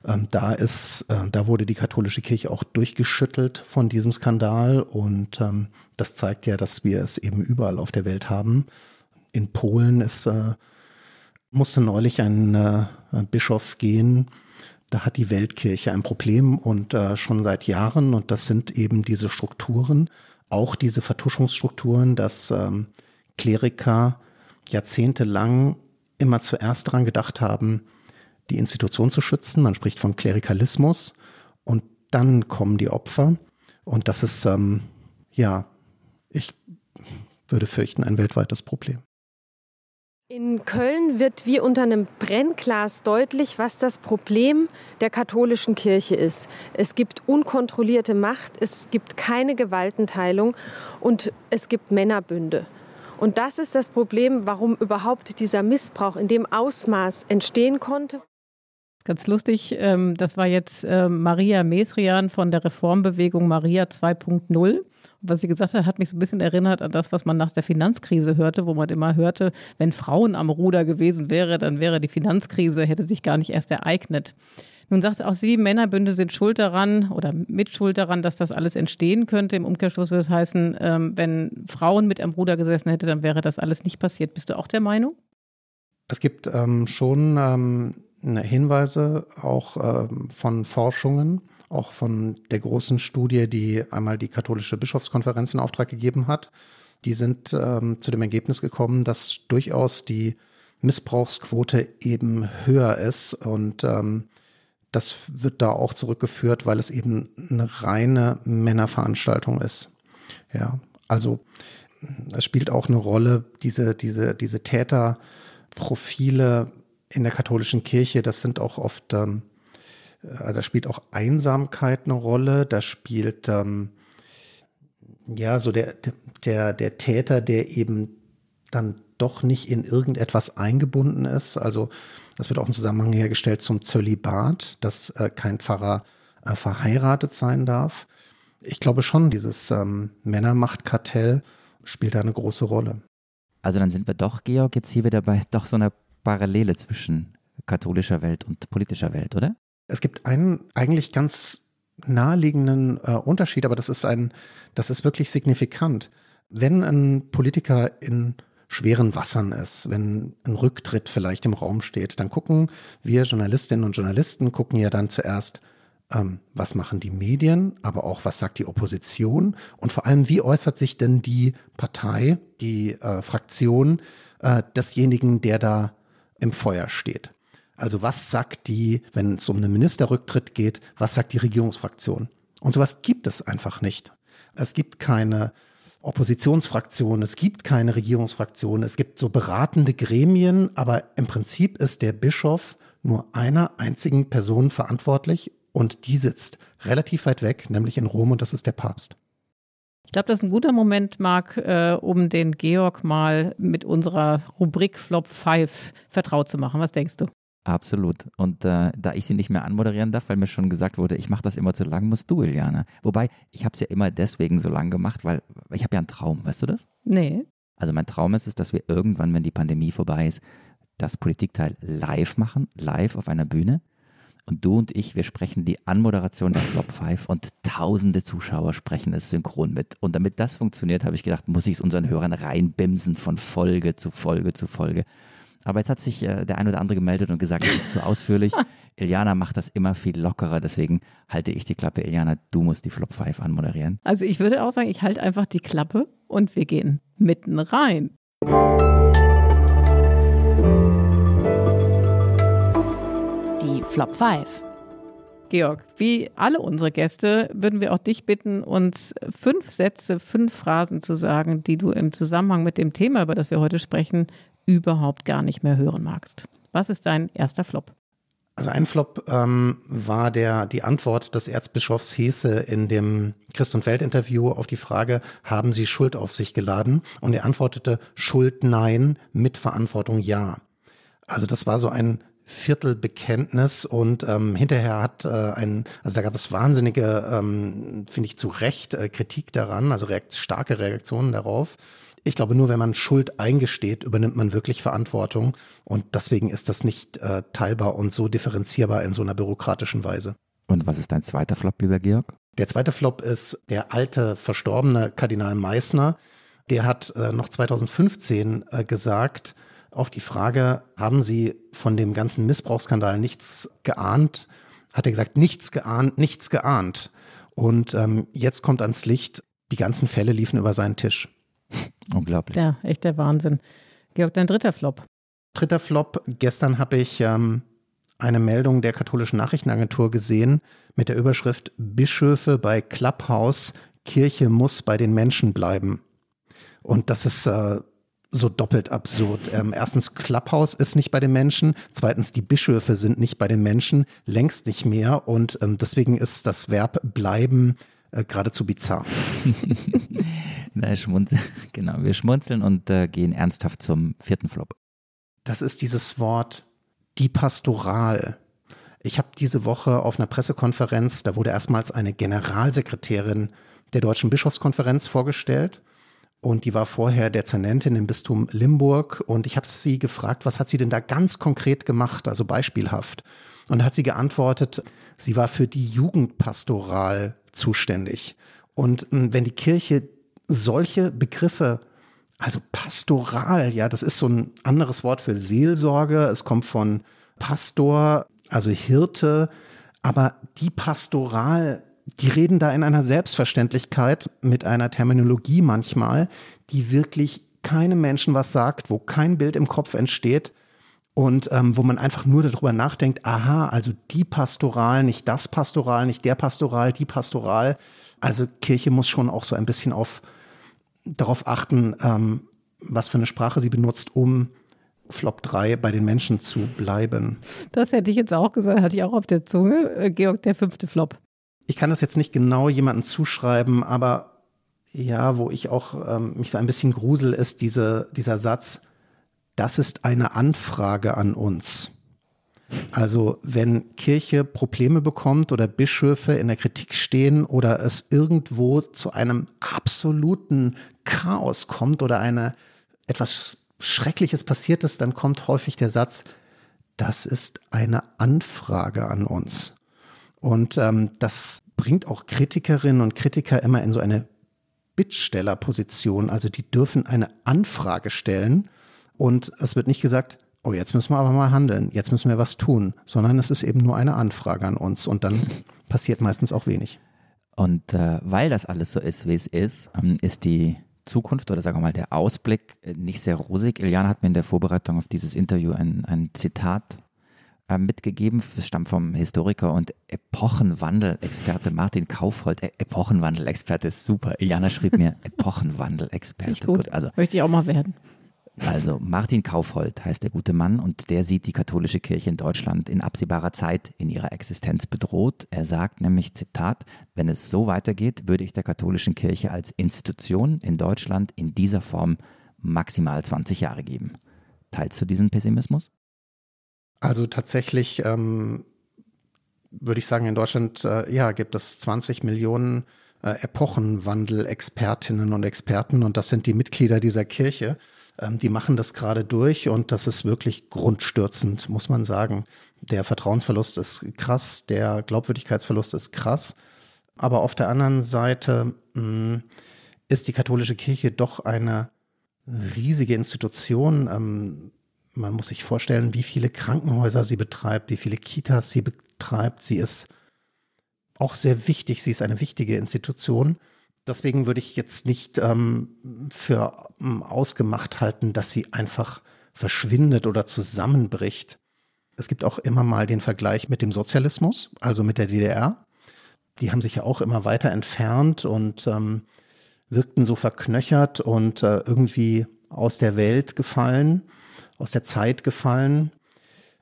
Ähm, da ist, äh, da wurde die katholische Kirche auch durchgeschüttelt von diesem Skandal und ähm, das zeigt ja, dass wir es eben überall auf der Welt haben. In Polen ist, äh, musste neulich ein äh, Bischof gehen, da hat die Weltkirche ein Problem und äh, schon seit Jahren und das sind eben diese Strukturen, auch diese Vertuschungsstrukturen, dass ähm, Kleriker jahrzehntelang immer zuerst daran gedacht haben, die Institution zu schützen. Man spricht von Klerikalismus und dann kommen die Opfer. Und das ist, ähm, ja, ich würde fürchten, ein weltweites Problem. In Köln wird wie unter einem Brennglas deutlich, was das Problem der katholischen Kirche ist. Es gibt unkontrollierte Macht, es gibt keine Gewaltenteilung und es gibt Männerbünde. Und das ist das Problem, warum überhaupt dieser Missbrauch in dem Ausmaß entstehen konnte. Ganz lustig, ähm, das war jetzt ähm, Maria Mesrian von der Reformbewegung Maria 2.0 was sie gesagt hat, hat mich so ein bisschen erinnert an das, was man nach der Finanzkrise hörte, wo man immer hörte, wenn Frauen am Ruder gewesen wäre, dann wäre die Finanzkrise, hätte sich gar nicht erst ereignet. Nun sagt auch sie, Männerbünde sind schuld daran oder mitschuld daran, dass das alles entstehen könnte. Im Umkehrschluss würde es heißen, ähm, wenn Frauen mit am Ruder gesessen hätte, dann wäre das alles nicht passiert. Bist du auch der Meinung? Es gibt ähm, schon ähm, Hinweise auch ähm, von Forschungen, auch von der großen Studie, die einmal die katholische Bischofskonferenz in Auftrag gegeben hat. Die sind ähm, zu dem Ergebnis gekommen, dass durchaus die Missbrauchsquote eben höher ist und ähm, das wird da auch zurückgeführt, weil es eben eine reine Männerveranstaltung ist. Ja, also es spielt auch eine Rolle, diese, diese, diese Täterprofile in der katholischen Kirche, das sind auch oft ähm, also da spielt auch Einsamkeit eine Rolle, da spielt ähm, ja so der, der, der Täter, der eben dann doch nicht in irgendetwas eingebunden ist. Also das wird auch im Zusammenhang hergestellt zum Zölibat, dass äh, kein Pfarrer äh, verheiratet sein darf. Ich glaube schon, dieses ähm, Männermachtkartell spielt da eine große Rolle. Also dann sind wir doch, Georg, jetzt hier wieder bei doch so einer Parallele zwischen katholischer Welt und politischer Welt, oder? Es gibt einen eigentlich ganz naheliegenden äh, Unterschied, aber das ist ein, das ist wirklich signifikant. Wenn ein Politiker in schweren Wassern ist, wenn ein Rücktritt vielleicht im Raum steht, dann gucken wir Journalistinnen und Journalisten, gucken ja dann zuerst, ähm, was machen die Medien, aber auch was sagt die Opposition und vor allem, wie äußert sich denn die Partei, die äh, Fraktion äh, desjenigen, der da im Feuer steht. Also was sagt die, wenn es um einen Ministerrücktritt geht, was sagt die Regierungsfraktion? Und sowas gibt es einfach nicht. Es gibt keine Oppositionsfraktion, es gibt keine Regierungsfraktion, es gibt so beratende Gremien, aber im Prinzip ist der Bischof nur einer einzigen Person verantwortlich und die sitzt relativ weit weg, nämlich in Rom und das ist der Papst. Ich glaube, das ist ein guter Moment, Marc, äh, um den Georg mal mit unserer Rubrik Flop 5 vertraut zu machen. Was denkst du? Absolut. Und äh, da ich sie nicht mehr anmoderieren darf, weil mir schon gesagt wurde, ich mache das immer zu lang, musst du, Iliana. Wobei, ich habe es ja immer deswegen so lang gemacht, weil ich habe ja einen Traum, weißt du das? Nee. Also mein Traum ist es, dass wir irgendwann, wenn die Pandemie vorbei ist, das Politikteil live machen, live auf einer Bühne. Und du und ich, wir sprechen die Anmoderation der Flop 5 und tausende Zuschauer sprechen es synchron mit. Und damit das funktioniert, habe ich gedacht, muss ich es unseren Hörern reinbimsen von Folge zu Folge zu Folge. Aber jetzt hat sich äh, der ein oder andere gemeldet und gesagt, das ist zu ausführlich. Iliana macht das immer viel lockerer, deswegen halte ich die Klappe. Iliana, du musst die Flop 5 anmoderieren. Also ich würde auch sagen, ich halte einfach die Klappe und wir gehen mitten rein. Die Flop 5. Georg, wie alle unsere Gäste würden wir auch dich bitten, uns fünf Sätze, fünf Phrasen zu sagen, die du im Zusammenhang mit dem Thema, über das wir heute sprechen, überhaupt gar nicht mehr hören magst. Was ist dein erster Flop? Also ein Flop ähm, war der, die Antwort des Erzbischofs Hese in dem Christ und Welt Interview auf die Frage, haben Sie Schuld auf sich geladen? Und er antwortete, Schuld nein, mit Verantwortung ja. Also das war so ein Viertelbekenntnis und ähm, hinterher hat äh, ein, also da gab es wahnsinnige, ähm, finde ich zu Recht, äh, Kritik daran, also reakt starke Reaktionen darauf. Ich glaube, nur wenn man Schuld eingesteht, übernimmt man wirklich Verantwortung. Und deswegen ist das nicht äh, teilbar und so differenzierbar in so einer bürokratischen Weise. Und was ist dein zweiter Flop, lieber Georg? Der zweite Flop ist der alte, verstorbene Kardinal Meissner. Der hat äh, noch 2015 äh, gesagt, auf die Frage, haben Sie von dem ganzen Missbrauchsskandal nichts geahnt? Hat er gesagt, nichts geahnt, nichts geahnt. Und ähm, jetzt kommt ans Licht, die ganzen Fälle liefen über seinen Tisch. Unglaublich. Ja, echt der Wahnsinn. Georg, dein dritter Flop. Dritter Flop. Gestern habe ich ähm, eine Meldung der katholischen Nachrichtenagentur gesehen mit der Überschrift Bischöfe bei Clubhouse, Kirche muss bei den Menschen bleiben. Und das ist äh, so doppelt absurd. Ähm, erstens, Clubhouse ist nicht bei den Menschen. Zweitens, die Bischöfe sind nicht bei den Menschen, längst nicht mehr. Und ähm, deswegen ist das Verb bleiben äh, geradezu bizarr. Na, schmunzel, genau, wir schmunzeln und äh, gehen ernsthaft zum vierten Flop. Das ist dieses Wort die Pastoral. Ich habe diese Woche auf einer Pressekonferenz, da wurde erstmals eine Generalsekretärin der Deutschen Bischofskonferenz vorgestellt. Und die war vorher Dezernentin im Bistum Limburg. Und ich habe sie gefragt, was hat sie denn da ganz konkret gemacht, also beispielhaft. Und hat sie geantwortet, sie war für die Jugendpastoral zuständig. Und hm, wenn die Kirche solche Begriffe, also pastoral, ja, das ist so ein anderes Wort für Seelsorge. Es kommt von Pastor, also Hirte. Aber die Pastoral die reden da in einer Selbstverständlichkeit mit einer Terminologie manchmal, die wirklich keinem Menschen was sagt, wo kein Bild im Kopf entsteht und ähm, wo man einfach nur darüber nachdenkt, aha, also die Pastoral, nicht das Pastoral, nicht der Pastoral, die Pastoral. Also Kirche muss schon auch so ein bisschen auf darauf achten, ähm, was für eine Sprache sie benutzt, um Flop 3 bei den Menschen zu bleiben. Das hätte ich jetzt auch gesagt, hatte ich auch auf der Zunge. Äh, Georg, der fünfte Flop ich kann das jetzt nicht genau jemandem zuschreiben, aber ja, wo ich auch ähm, mich so ein bisschen grusel, ist diese, dieser Satz, das ist eine Anfrage an uns. Also wenn Kirche Probleme bekommt oder Bischöfe in der Kritik stehen oder es irgendwo zu einem absoluten Chaos kommt oder eine etwas Schreckliches passiert ist, dann kommt häufig der Satz, das ist eine Anfrage an uns. Und ähm, das bringt auch Kritikerinnen und Kritiker immer in so eine Bittstellerposition. Also die dürfen eine Anfrage stellen und es wird nicht gesagt, oh, jetzt müssen wir aber mal handeln, jetzt müssen wir was tun, sondern es ist eben nur eine Anfrage an uns und dann passiert meistens auch wenig. Und äh, weil das alles so ist, wie es ist, ähm, ist die Zukunft oder sagen wir mal der Ausblick äh, nicht sehr rosig. Iliana hat mir in der Vorbereitung auf dieses Interview ein, ein Zitat äh, mitgegeben. Es stammt vom Historiker und Epochenwandel-Experte Martin Kaufhold. E Epochenwandel-Experte ist super. Iliana schrieb mir Epochenwandel-Experte. Gut. gut, also möchte ich auch mal werden. Also Martin Kaufhold heißt der gute Mann und der sieht die katholische Kirche in Deutschland in absehbarer Zeit in ihrer Existenz bedroht. Er sagt nämlich, Zitat, wenn es so weitergeht, würde ich der katholischen Kirche als Institution in Deutschland in dieser Form maximal 20 Jahre geben. Teilst du diesen Pessimismus? Also tatsächlich ähm, würde ich sagen, in Deutschland äh, ja, gibt es 20 Millionen äh, Epochenwandel-Expertinnen und Experten und das sind die Mitglieder dieser Kirche. Ähm, die machen das gerade durch und das ist wirklich grundstürzend, muss man sagen. Der Vertrauensverlust ist krass, der Glaubwürdigkeitsverlust ist krass. Aber auf der anderen Seite mh, hm, ist die katholische Kirche doch eine riesige Institution. Ähm, man muss sich vorstellen, wie viele Krankenhäuser sie betreibt, wie viele Kitas sie betreibt. Sie ist auch sehr wichtig. Sie ist eine wichtige Institution. Deswegen würde ich jetzt nicht ähm, für ähm, ausgemacht halten, dass sie einfach verschwindet oder zusammenbricht. Es gibt auch immer mal den Vergleich mit dem Sozialismus, also mit der DDR. Die haben sich ja auch immer weiter entfernt und ähm, wirkten so verknöchert und äh, irgendwie aus der Welt gefallen aus der Zeit gefallen.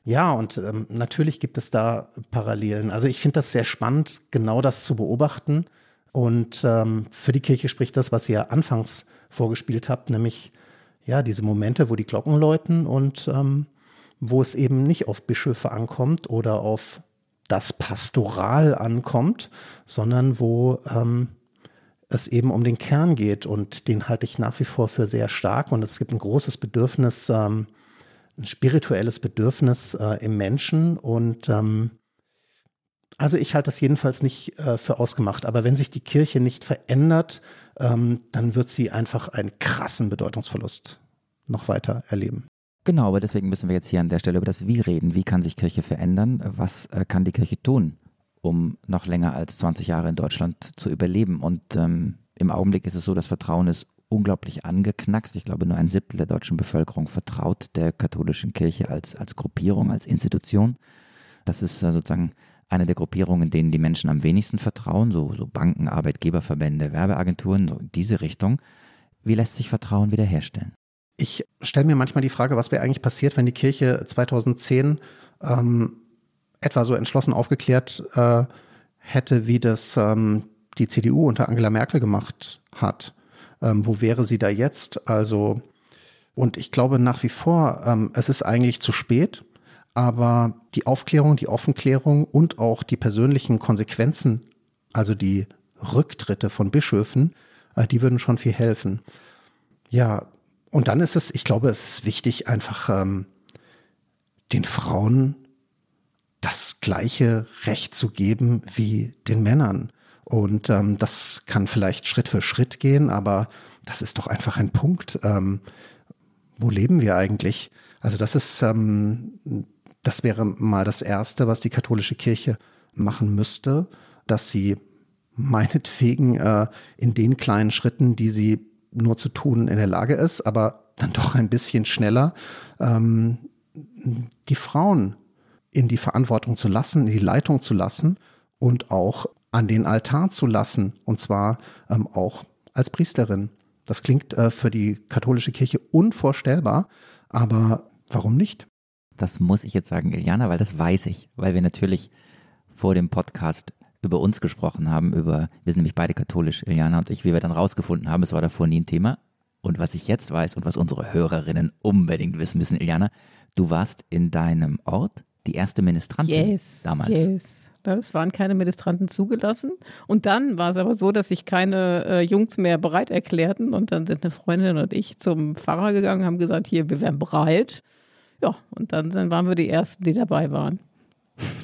Ja, und ähm, natürlich gibt es da Parallelen. Also ich finde das sehr spannend, genau das zu beobachten. Und ähm, für die Kirche spricht das, was ihr anfangs vorgespielt habt, nämlich ja diese Momente, wo die Glocken läuten und ähm, wo es eben nicht auf Bischöfe ankommt oder auf das Pastoral ankommt, sondern wo ähm, es eben um den Kern geht. Und den halte ich nach wie vor für sehr stark. Und es gibt ein großes Bedürfnis, ähm, ein spirituelles Bedürfnis äh, im Menschen und ähm, also ich halte das jedenfalls nicht äh, für ausgemacht. Aber wenn sich die Kirche nicht verändert, ähm, dann wird sie einfach einen krassen Bedeutungsverlust noch weiter erleben. Genau, aber deswegen müssen wir jetzt hier an der Stelle über das Wie reden. Wie kann sich Kirche verändern? Was äh, kann die Kirche tun, um noch länger als 20 Jahre in Deutschland zu überleben? Und ähm, im Augenblick ist es so, das Vertrauen ist unglaublich angeknackst. Ich glaube, nur ein Siebtel der deutschen Bevölkerung vertraut der katholischen Kirche als, als Gruppierung, als Institution. Das ist äh, sozusagen eine der Gruppierungen, denen die Menschen am wenigsten vertrauen, so, so Banken, Arbeitgeberverbände, Werbeagenturen, so in diese Richtung. Wie lässt sich Vertrauen wiederherstellen? Ich stelle mir manchmal die Frage, was wäre eigentlich passiert, wenn die Kirche 2010 ähm, etwa so entschlossen aufgeklärt äh, hätte, wie das ähm, die CDU unter Angela Merkel gemacht hat. Ähm, wo wäre sie da jetzt? Also, und ich glaube nach wie vor, ähm, es ist eigentlich zu spät, aber die Aufklärung, die Offenklärung und auch die persönlichen Konsequenzen, also die Rücktritte von Bischöfen, äh, die würden schon viel helfen. Ja, und dann ist es, ich glaube, es ist wichtig, einfach ähm, den Frauen das gleiche Recht zu geben wie den Männern. Und ähm, das kann vielleicht Schritt für Schritt gehen, aber das ist doch einfach ein Punkt. Ähm, wo leben wir eigentlich? Also das ist, ähm, das wäre mal das Erste, was die katholische Kirche machen müsste, dass sie meinetwegen äh, in den kleinen Schritten, die sie nur zu tun in der Lage ist, aber dann doch ein bisschen schneller, ähm, die Frauen in die Verantwortung zu lassen, in die Leitung zu lassen und auch an den Altar zu lassen, und zwar ähm, auch als Priesterin. Das klingt äh, für die katholische Kirche unvorstellbar, aber warum nicht? Das muss ich jetzt sagen, Iliana, weil das weiß ich, weil wir natürlich vor dem Podcast über uns gesprochen haben, über, wir sind nämlich beide katholisch, Iliana und ich, wie wir dann rausgefunden haben, es war davor nie ein Thema. Und was ich jetzt weiß und was unsere Hörerinnen unbedingt wissen müssen, Iliana, du warst in deinem Ort die erste Ministrantin yes, damals. Yes. Es waren keine Ministranten zugelassen. Und dann war es aber so, dass sich keine äh, Jungs mehr bereit erklärten. Und dann sind eine Freundin und ich zum Pfarrer gegangen, haben gesagt, hier, wir wären bereit. Ja, und dann, dann waren wir die Ersten, die dabei waren.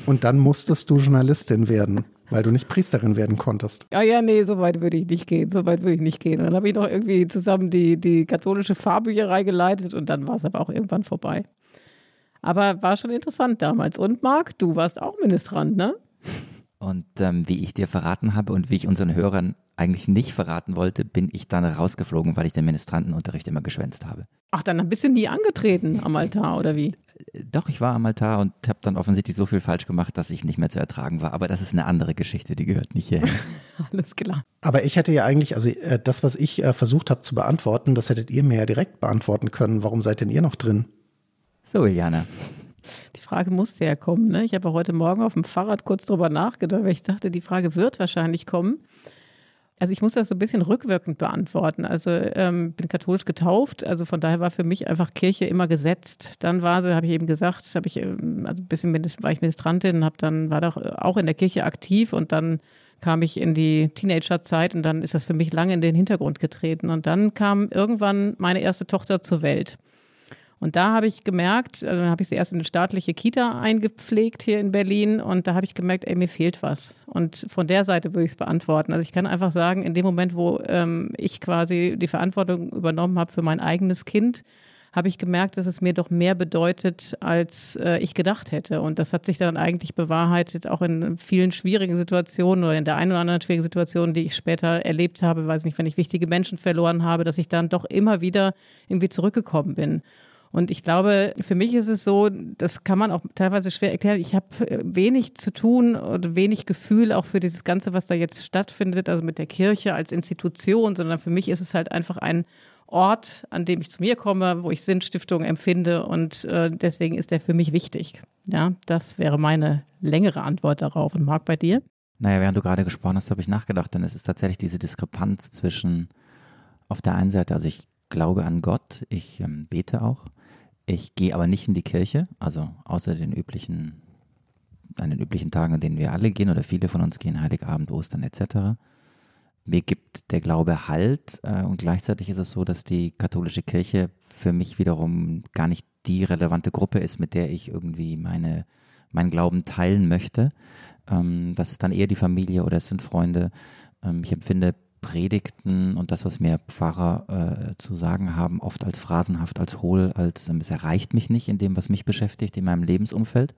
Und dann musstest du Journalistin werden, weil du nicht Priesterin werden konntest. Ja, ja, nee, so weit würde ich nicht gehen. So weit würde ich nicht gehen. Und dann habe ich noch irgendwie zusammen die, die katholische Fahrbücherei geleitet und dann war es aber auch irgendwann vorbei. Aber war schon interessant damals. Und Marc, du warst auch Ministrant, ne? Und ähm, wie ich dir verraten habe und wie ich unseren Hörern eigentlich nicht verraten wollte, bin ich dann rausgeflogen, weil ich den Ministrantenunterricht immer geschwänzt habe. Ach, dann bist du nie angetreten am Altar, oder wie? Äh, doch, ich war am Altar und habe dann offensichtlich so viel falsch gemacht, dass ich nicht mehr zu ertragen war. Aber das ist eine andere Geschichte, die gehört nicht hierher. Alles klar. Aber ich hätte ja eigentlich, also äh, das, was ich äh, versucht habe zu beantworten, das hättet ihr mir ja direkt beantworten können. Warum seid denn ihr noch drin? So, Iliana. Die Frage musste ja kommen. Ne? Ich habe heute Morgen auf dem Fahrrad kurz drüber nachgedacht, weil ich dachte, die Frage wird wahrscheinlich kommen. Also ich muss das so ein bisschen rückwirkend beantworten. Also ähm, bin katholisch getauft, also von daher war für mich einfach Kirche immer gesetzt. Dann war sie, habe ich eben gesagt, habe ich ähm, also ein bisschen war ich Ministrantin, habe dann war doch auch in der Kirche aktiv und dann kam ich in die Teenagerzeit und dann ist das für mich lange in den Hintergrund getreten und dann kam irgendwann meine erste Tochter zur Welt. Und da habe ich gemerkt, also dann habe ich sie erst in eine staatliche Kita eingepflegt hier in Berlin und da habe ich gemerkt, ey, mir fehlt was. Und von der Seite würde ich es beantworten. Also ich kann einfach sagen, in dem Moment, wo ähm, ich quasi die Verantwortung übernommen habe für mein eigenes Kind, habe ich gemerkt, dass es mir doch mehr bedeutet, als äh, ich gedacht hätte. Und das hat sich dann eigentlich bewahrheitet, auch in vielen schwierigen Situationen oder in der einen oder anderen schwierigen Situation, die ich später erlebt habe, weiß nicht, wenn ich wichtige Menschen verloren habe, dass ich dann doch immer wieder irgendwie zurückgekommen bin. Und ich glaube, für mich ist es so, das kann man auch teilweise schwer erklären. Ich habe äh, wenig zu tun und wenig Gefühl auch für dieses Ganze, was da jetzt stattfindet, also mit der Kirche als Institution, sondern für mich ist es halt einfach ein Ort, an dem ich zu mir komme, wo ich Sinnstiftung empfinde und äh, deswegen ist der für mich wichtig. Ja, das wäre meine längere Antwort darauf. Und Marc, bei dir? Naja, während du gerade gesprochen hast, habe ich nachgedacht, denn es ist tatsächlich diese Diskrepanz zwischen auf der einen Seite, also ich glaube an Gott, ich ähm, bete auch, ich gehe aber nicht in die Kirche, also außer den üblichen, an den üblichen Tagen, an denen wir alle gehen oder viele von uns gehen, Heiligabend, Ostern etc. Mir gibt der Glaube Halt äh, und gleichzeitig ist es so, dass die katholische Kirche für mich wiederum gar nicht die relevante Gruppe ist, mit der ich irgendwie meine, meinen Glauben teilen möchte. Ähm, das ist dann eher die Familie oder es sind Freunde. Ähm, ich empfinde Predigten und das, was mir Pfarrer äh, zu sagen haben, oft als phrasenhaft, als hohl, als ähm, es erreicht mich nicht in dem, was mich beschäftigt, in meinem Lebensumfeld.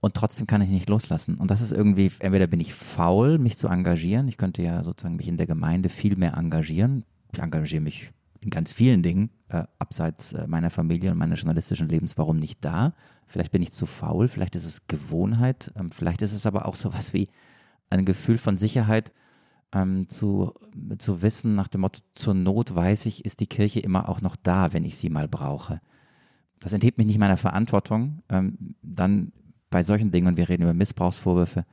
Und trotzdem kann ich nicht loslassen. Und das ist irgendwie, entweder bin ich faul, mich zu engagieren. Ich könnte ja sozusagen mich in der Gemeinde viel mehr engagieren. Ich engagiere mich in ganz vielen Dingen, äh, abseits äh, meiner Familie und meines journalistischen Lebens. Warum nicht da? Vielleicht bin ich zu faul, vielleicht ist es Gewohnheit, ähm, vielleicht ist es aber auch sowas wie ein Gefühl von Sicherheit, ähm, zu, zu wissen, nach dem Motto, zur Not weiß ich, ist die Kirche immer auch noch da, wenn ich sie mal brauche. Das enthebt mich nicht meiner Verantwortung, ähm, dann bei solchen Dingen, und wir reden über Missbrauchsvorwürfe,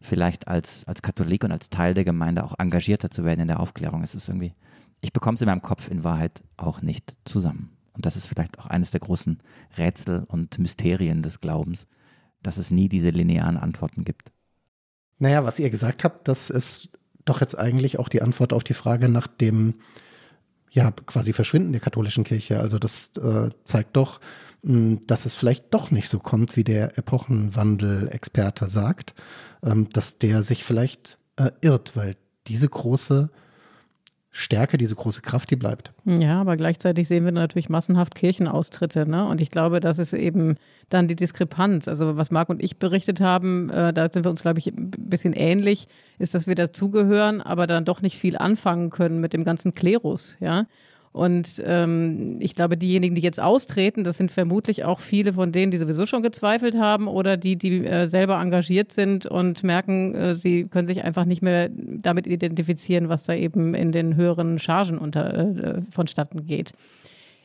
vielleicht als, als Katholik und als Teil der Gemeinde auch engagierter zu werden in der Aufklärung. Es ist irgendwie, ich bekomme es in meinem Kopf in Wahrheit auch nicht zusammen. Und das ist vielleicht auch eines der großen Rätsel und Mysterien des Glaubens, dass es nie diese linearen Antworten gibt. Naja, was ihr gesagt habt, das ist doch jetzt eigentlich auch die Antwort auf die Frage nach dem, ja, quasi Verschwinden der katholischen Kirche. Also das äh, zeigt doch, mh, hm, dass es vielleicht doch nicht so kommt, wie der Epochenwandel-Experte sagt, ähm, dass der sich vielleicht äh, irrt, weil diese große Stärke, diese große Kraft, die bleibt. Ja, aber gleichzeitig sehen wir natürlich massenhaft Kirchenaustritte. Ne? Und ich glaube, das ist eben dann die Diskrepanz. Also was Marc und ich berichtet haben, äh, da sind wir uns, glaube ich, ein bisschen ähnlich, ist, dass wir dazugehören, aber dann doch nicht viel anfangen können mit dem ganzen Klerus. Ja? Und ähm, ich glaube, diejenigen, die jetzt austreten, das sind vermutlich auch viele von denen, die sowieso schon gezweifelt haben oder die, die äh, selber engagiert sind und merken, äh, sie können sich einfach nicht mehr damit identifizieren, was da eben in den höheren Chargen unter, äh, vonstatten geht.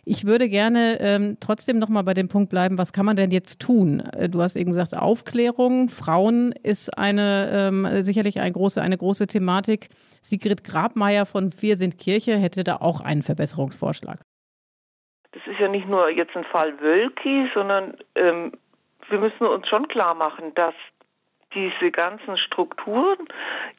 Ich würde gerne ähm, trotzdem noch mal bei dem Punkt bleiben, was kann man denn jetzt tun? Äh, du hast eben gesagt, Aufklärung, Frauen ist eine ähm, sicherlich eine große, eine große Thematik. Sigrid Grabmeier von Wir sind Kirche hätte da auch einen Verbesserungsvorschlag. Das ist ja nicht nur jetzt ein Fall Wölki, sondern ähm, wir müssen uns schon klar machen, dass diese ganzen Strukturen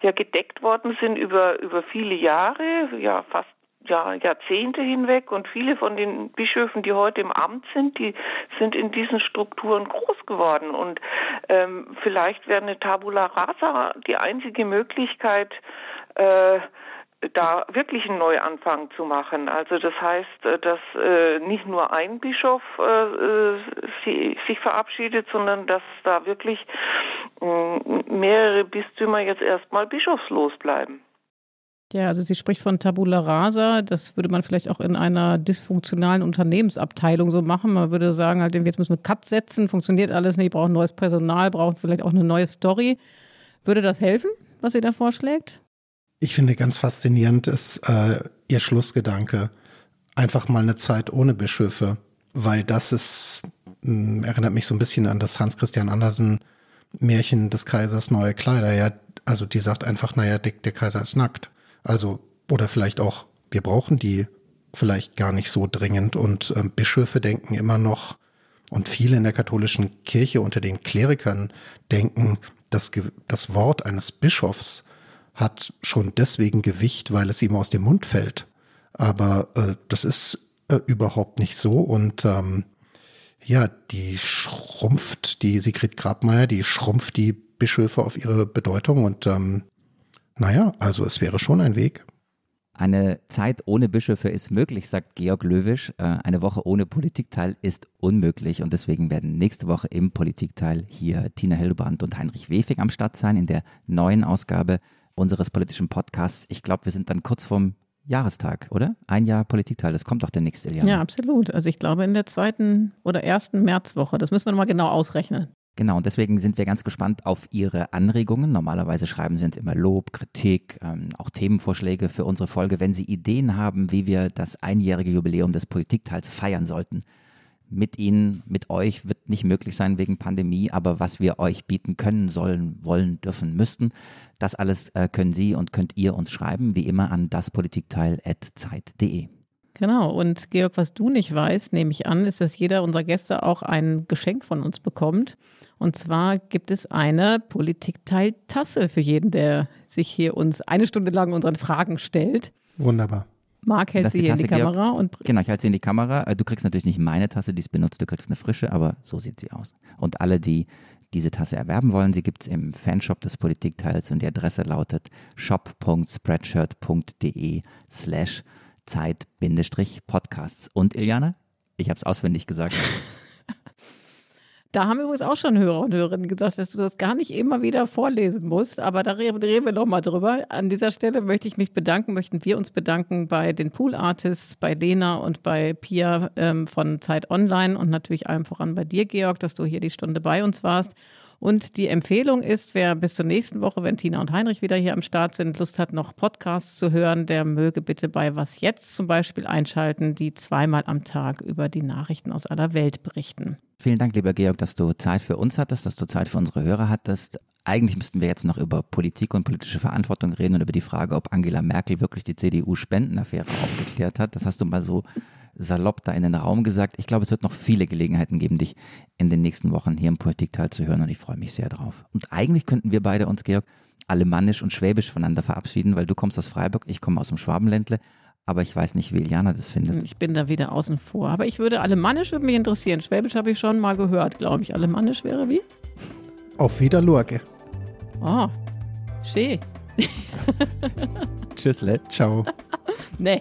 ja gedeckt worden sind über, über viele Jahre, ja fast ja, Jahrzehnte hinweg und viele von den Bischöfen, die heute im Amt sind, die sind in diesen Strukturen groß geworden und ähm, vielleicht wäre eine Tabula rasa die einzige Möglichkeit, äh, da wirklich einen Neuanfang zu machen. Also das heißt, äh, dass äh, nicht nur ein Bischof äh, äh sich verabschiedet, sondern dass da wirklich äh, mehrere Bistümer jetzt erstmal bischofslos bleiben. Ja, also sie spricht von Tabula Rasa. Das würde man vielleicht auch in einer dysfunktionalen Unternehmensabteilung so machen. Man würde sagen, halt, jetzt müssen wir Cut setzen, funktioniert alles nicht, brauchen neues Personal, brauchen vielleicht auch eine neue Story. Würde das helfen, was sie da vorschlägt? Ich finde ganz faszinierend ist äh, ihr Schlussgedanke. Einfach mal eine Zeit ohne Bischöfe, weil das ist, mh, hm, erinnert mich so ein bisschen an das Hans Christian Andersen Märchen des Kaisers neue Kleider. Ja, also die sagt einfach, naja, der, der Kaiser ist nackt. Also, oder vielleicht auch, wir brauchen die vielleicht gar nicht so dringend. Und ähm, Bischöfe denken immer noch, und viele in der katholischen Kirche unter den Klerikern denken, dass das Wort eines Bischofs hat schon deswegen Gewicht, weil es ihm aus dem Mund fällt. Aber äh, das ist äh, überhaupt nicht so. Und ähm, ja, die schrumpft, die Sigrid Grabmeier, die schrumpft die Bischöfe auf ihre Bedeutung. Und ähm, naja, also es wäre schon ein Weg. Eine Zeit ohne Bischöfe ist möglich, sagt Georg Löwisch. Äh, eine Woche ohne Politikteil ist unmöglich und deswegen werden nächste Woche im Politikteil hier Tina Hildebrand und Heinrich Wefing am Start sein in der neuen Ausgabe unseres politischen Podcasts. Ich glaube, wir sind dann kurz vorm Jahrestag, oder? Ein Jahr Politikteil, das kommt doch der nächste Jahr. Ja, absolut. Also ich glaube in der zweiten oder ersten Märzwoche. Das müssen wir mal genau ausrechnen. Genau, und deswegen sind wir ganz gespannt auf Ihre Anregungen. Normalerweise schreiben Sie uns immer Lob, Kritik, ähm, auch Themenvorschläge für unsere Folge. Wenn Sie Ideen haben, wie wir das einjährige Jubiläum des Politikteils feiern sollten, mit Ihnen, mit euch wird nicht möglich sein wegen Pandemie, aber was wir euch bieten können, sollen, wollen, dürfen, müssten, das alles äh, können Sie und könnt ihr uns schreiben, wie immer an daspolitikteil.zeit.de. Genau, und Georg, was du nicht weißt, nehme ich an, ist, dass jeder unserer Gäste auch ein Geschenk von uns bekommt. Und zwar gibt es eine Politikteil-Tasse für jeden, der sich hier uns eine Stunde lang unseren Fragen stellt. Wunderbar. Marc hält sie hier in die Kamera. Und genau, ich halte sie in die Kamera. Äh, du kriegst natürlich nicht meine Tasse, die ist benutzt, du kriegst eine frische, aber so sieht sie aus. Und alle, die diese Tasse erwerben wollen, sie gibt es im Fanshop des Politikteils und die Adresse lautet shop.spreadshirt.de slash Zeit-Podcasts. Und Iliana, ich habe es auswendig gesagt. Da haben übrigens auch schon Hörer und Hörerinnen gesagt, dass du das gar nicht immer wieder vorlesen musst, aber da reden wir nochmal drüber. An dieser Stelle möchte ich mich bedanken, möchten wir uns bedanken bei den Pool Artists, bei Lena und bei Pia ähm, von Zeit Online und natürlich allem voran bei dir, Georg, dass du hier die Stunde bei uns warst. Und die Empfehlung ist, wer bis zur nächsten Woche, wenn Tina und Heinrich wieder hier am Start sind, Lust hat, noch Podcasts zu hören, der möge bitte bei Was Jetzt zum Beispiel einschalten, die zweimal am Tag über die Nachrichten aus aller Welt berichten. Vielen Dank, lieber Georg, dass du Zeit für uns hattest, dass du Zeit für unsere Hörer hattest. Eigentlich müssten wir jetzt noch über Politik und politische Verantwortung reden und über die Frage, ob Angela Merkel wirklich die CDU-Spendenaffäre aufgeklärt hat. Das hast du mal so salopp da in den Raum gesagt. Ich glaube, es wird noch viele Gelegenheiten geben, dich in den nächsten Wochen hier im Politikteil zu hören und ich freue mich sehr drauf. Und eigentlich könnten wir beide uns, Georg, alemannisch und schwäbisch voneinander verabschieden, weil du kommst aus Freiburg, ich komme aus dem Schwabenländle. Aber ich weiß nicht, wie Iliana das findet. Ich bin da wieder außen vor. Aber ich würde, Alemannisch würde mich interessieren. Schwäbisch habe ich schon mal gehört, glaube ich. Alemannisch wäre wie? Auf Wiederlurke. Oh, schön. Tschüssle. Ciao. nee.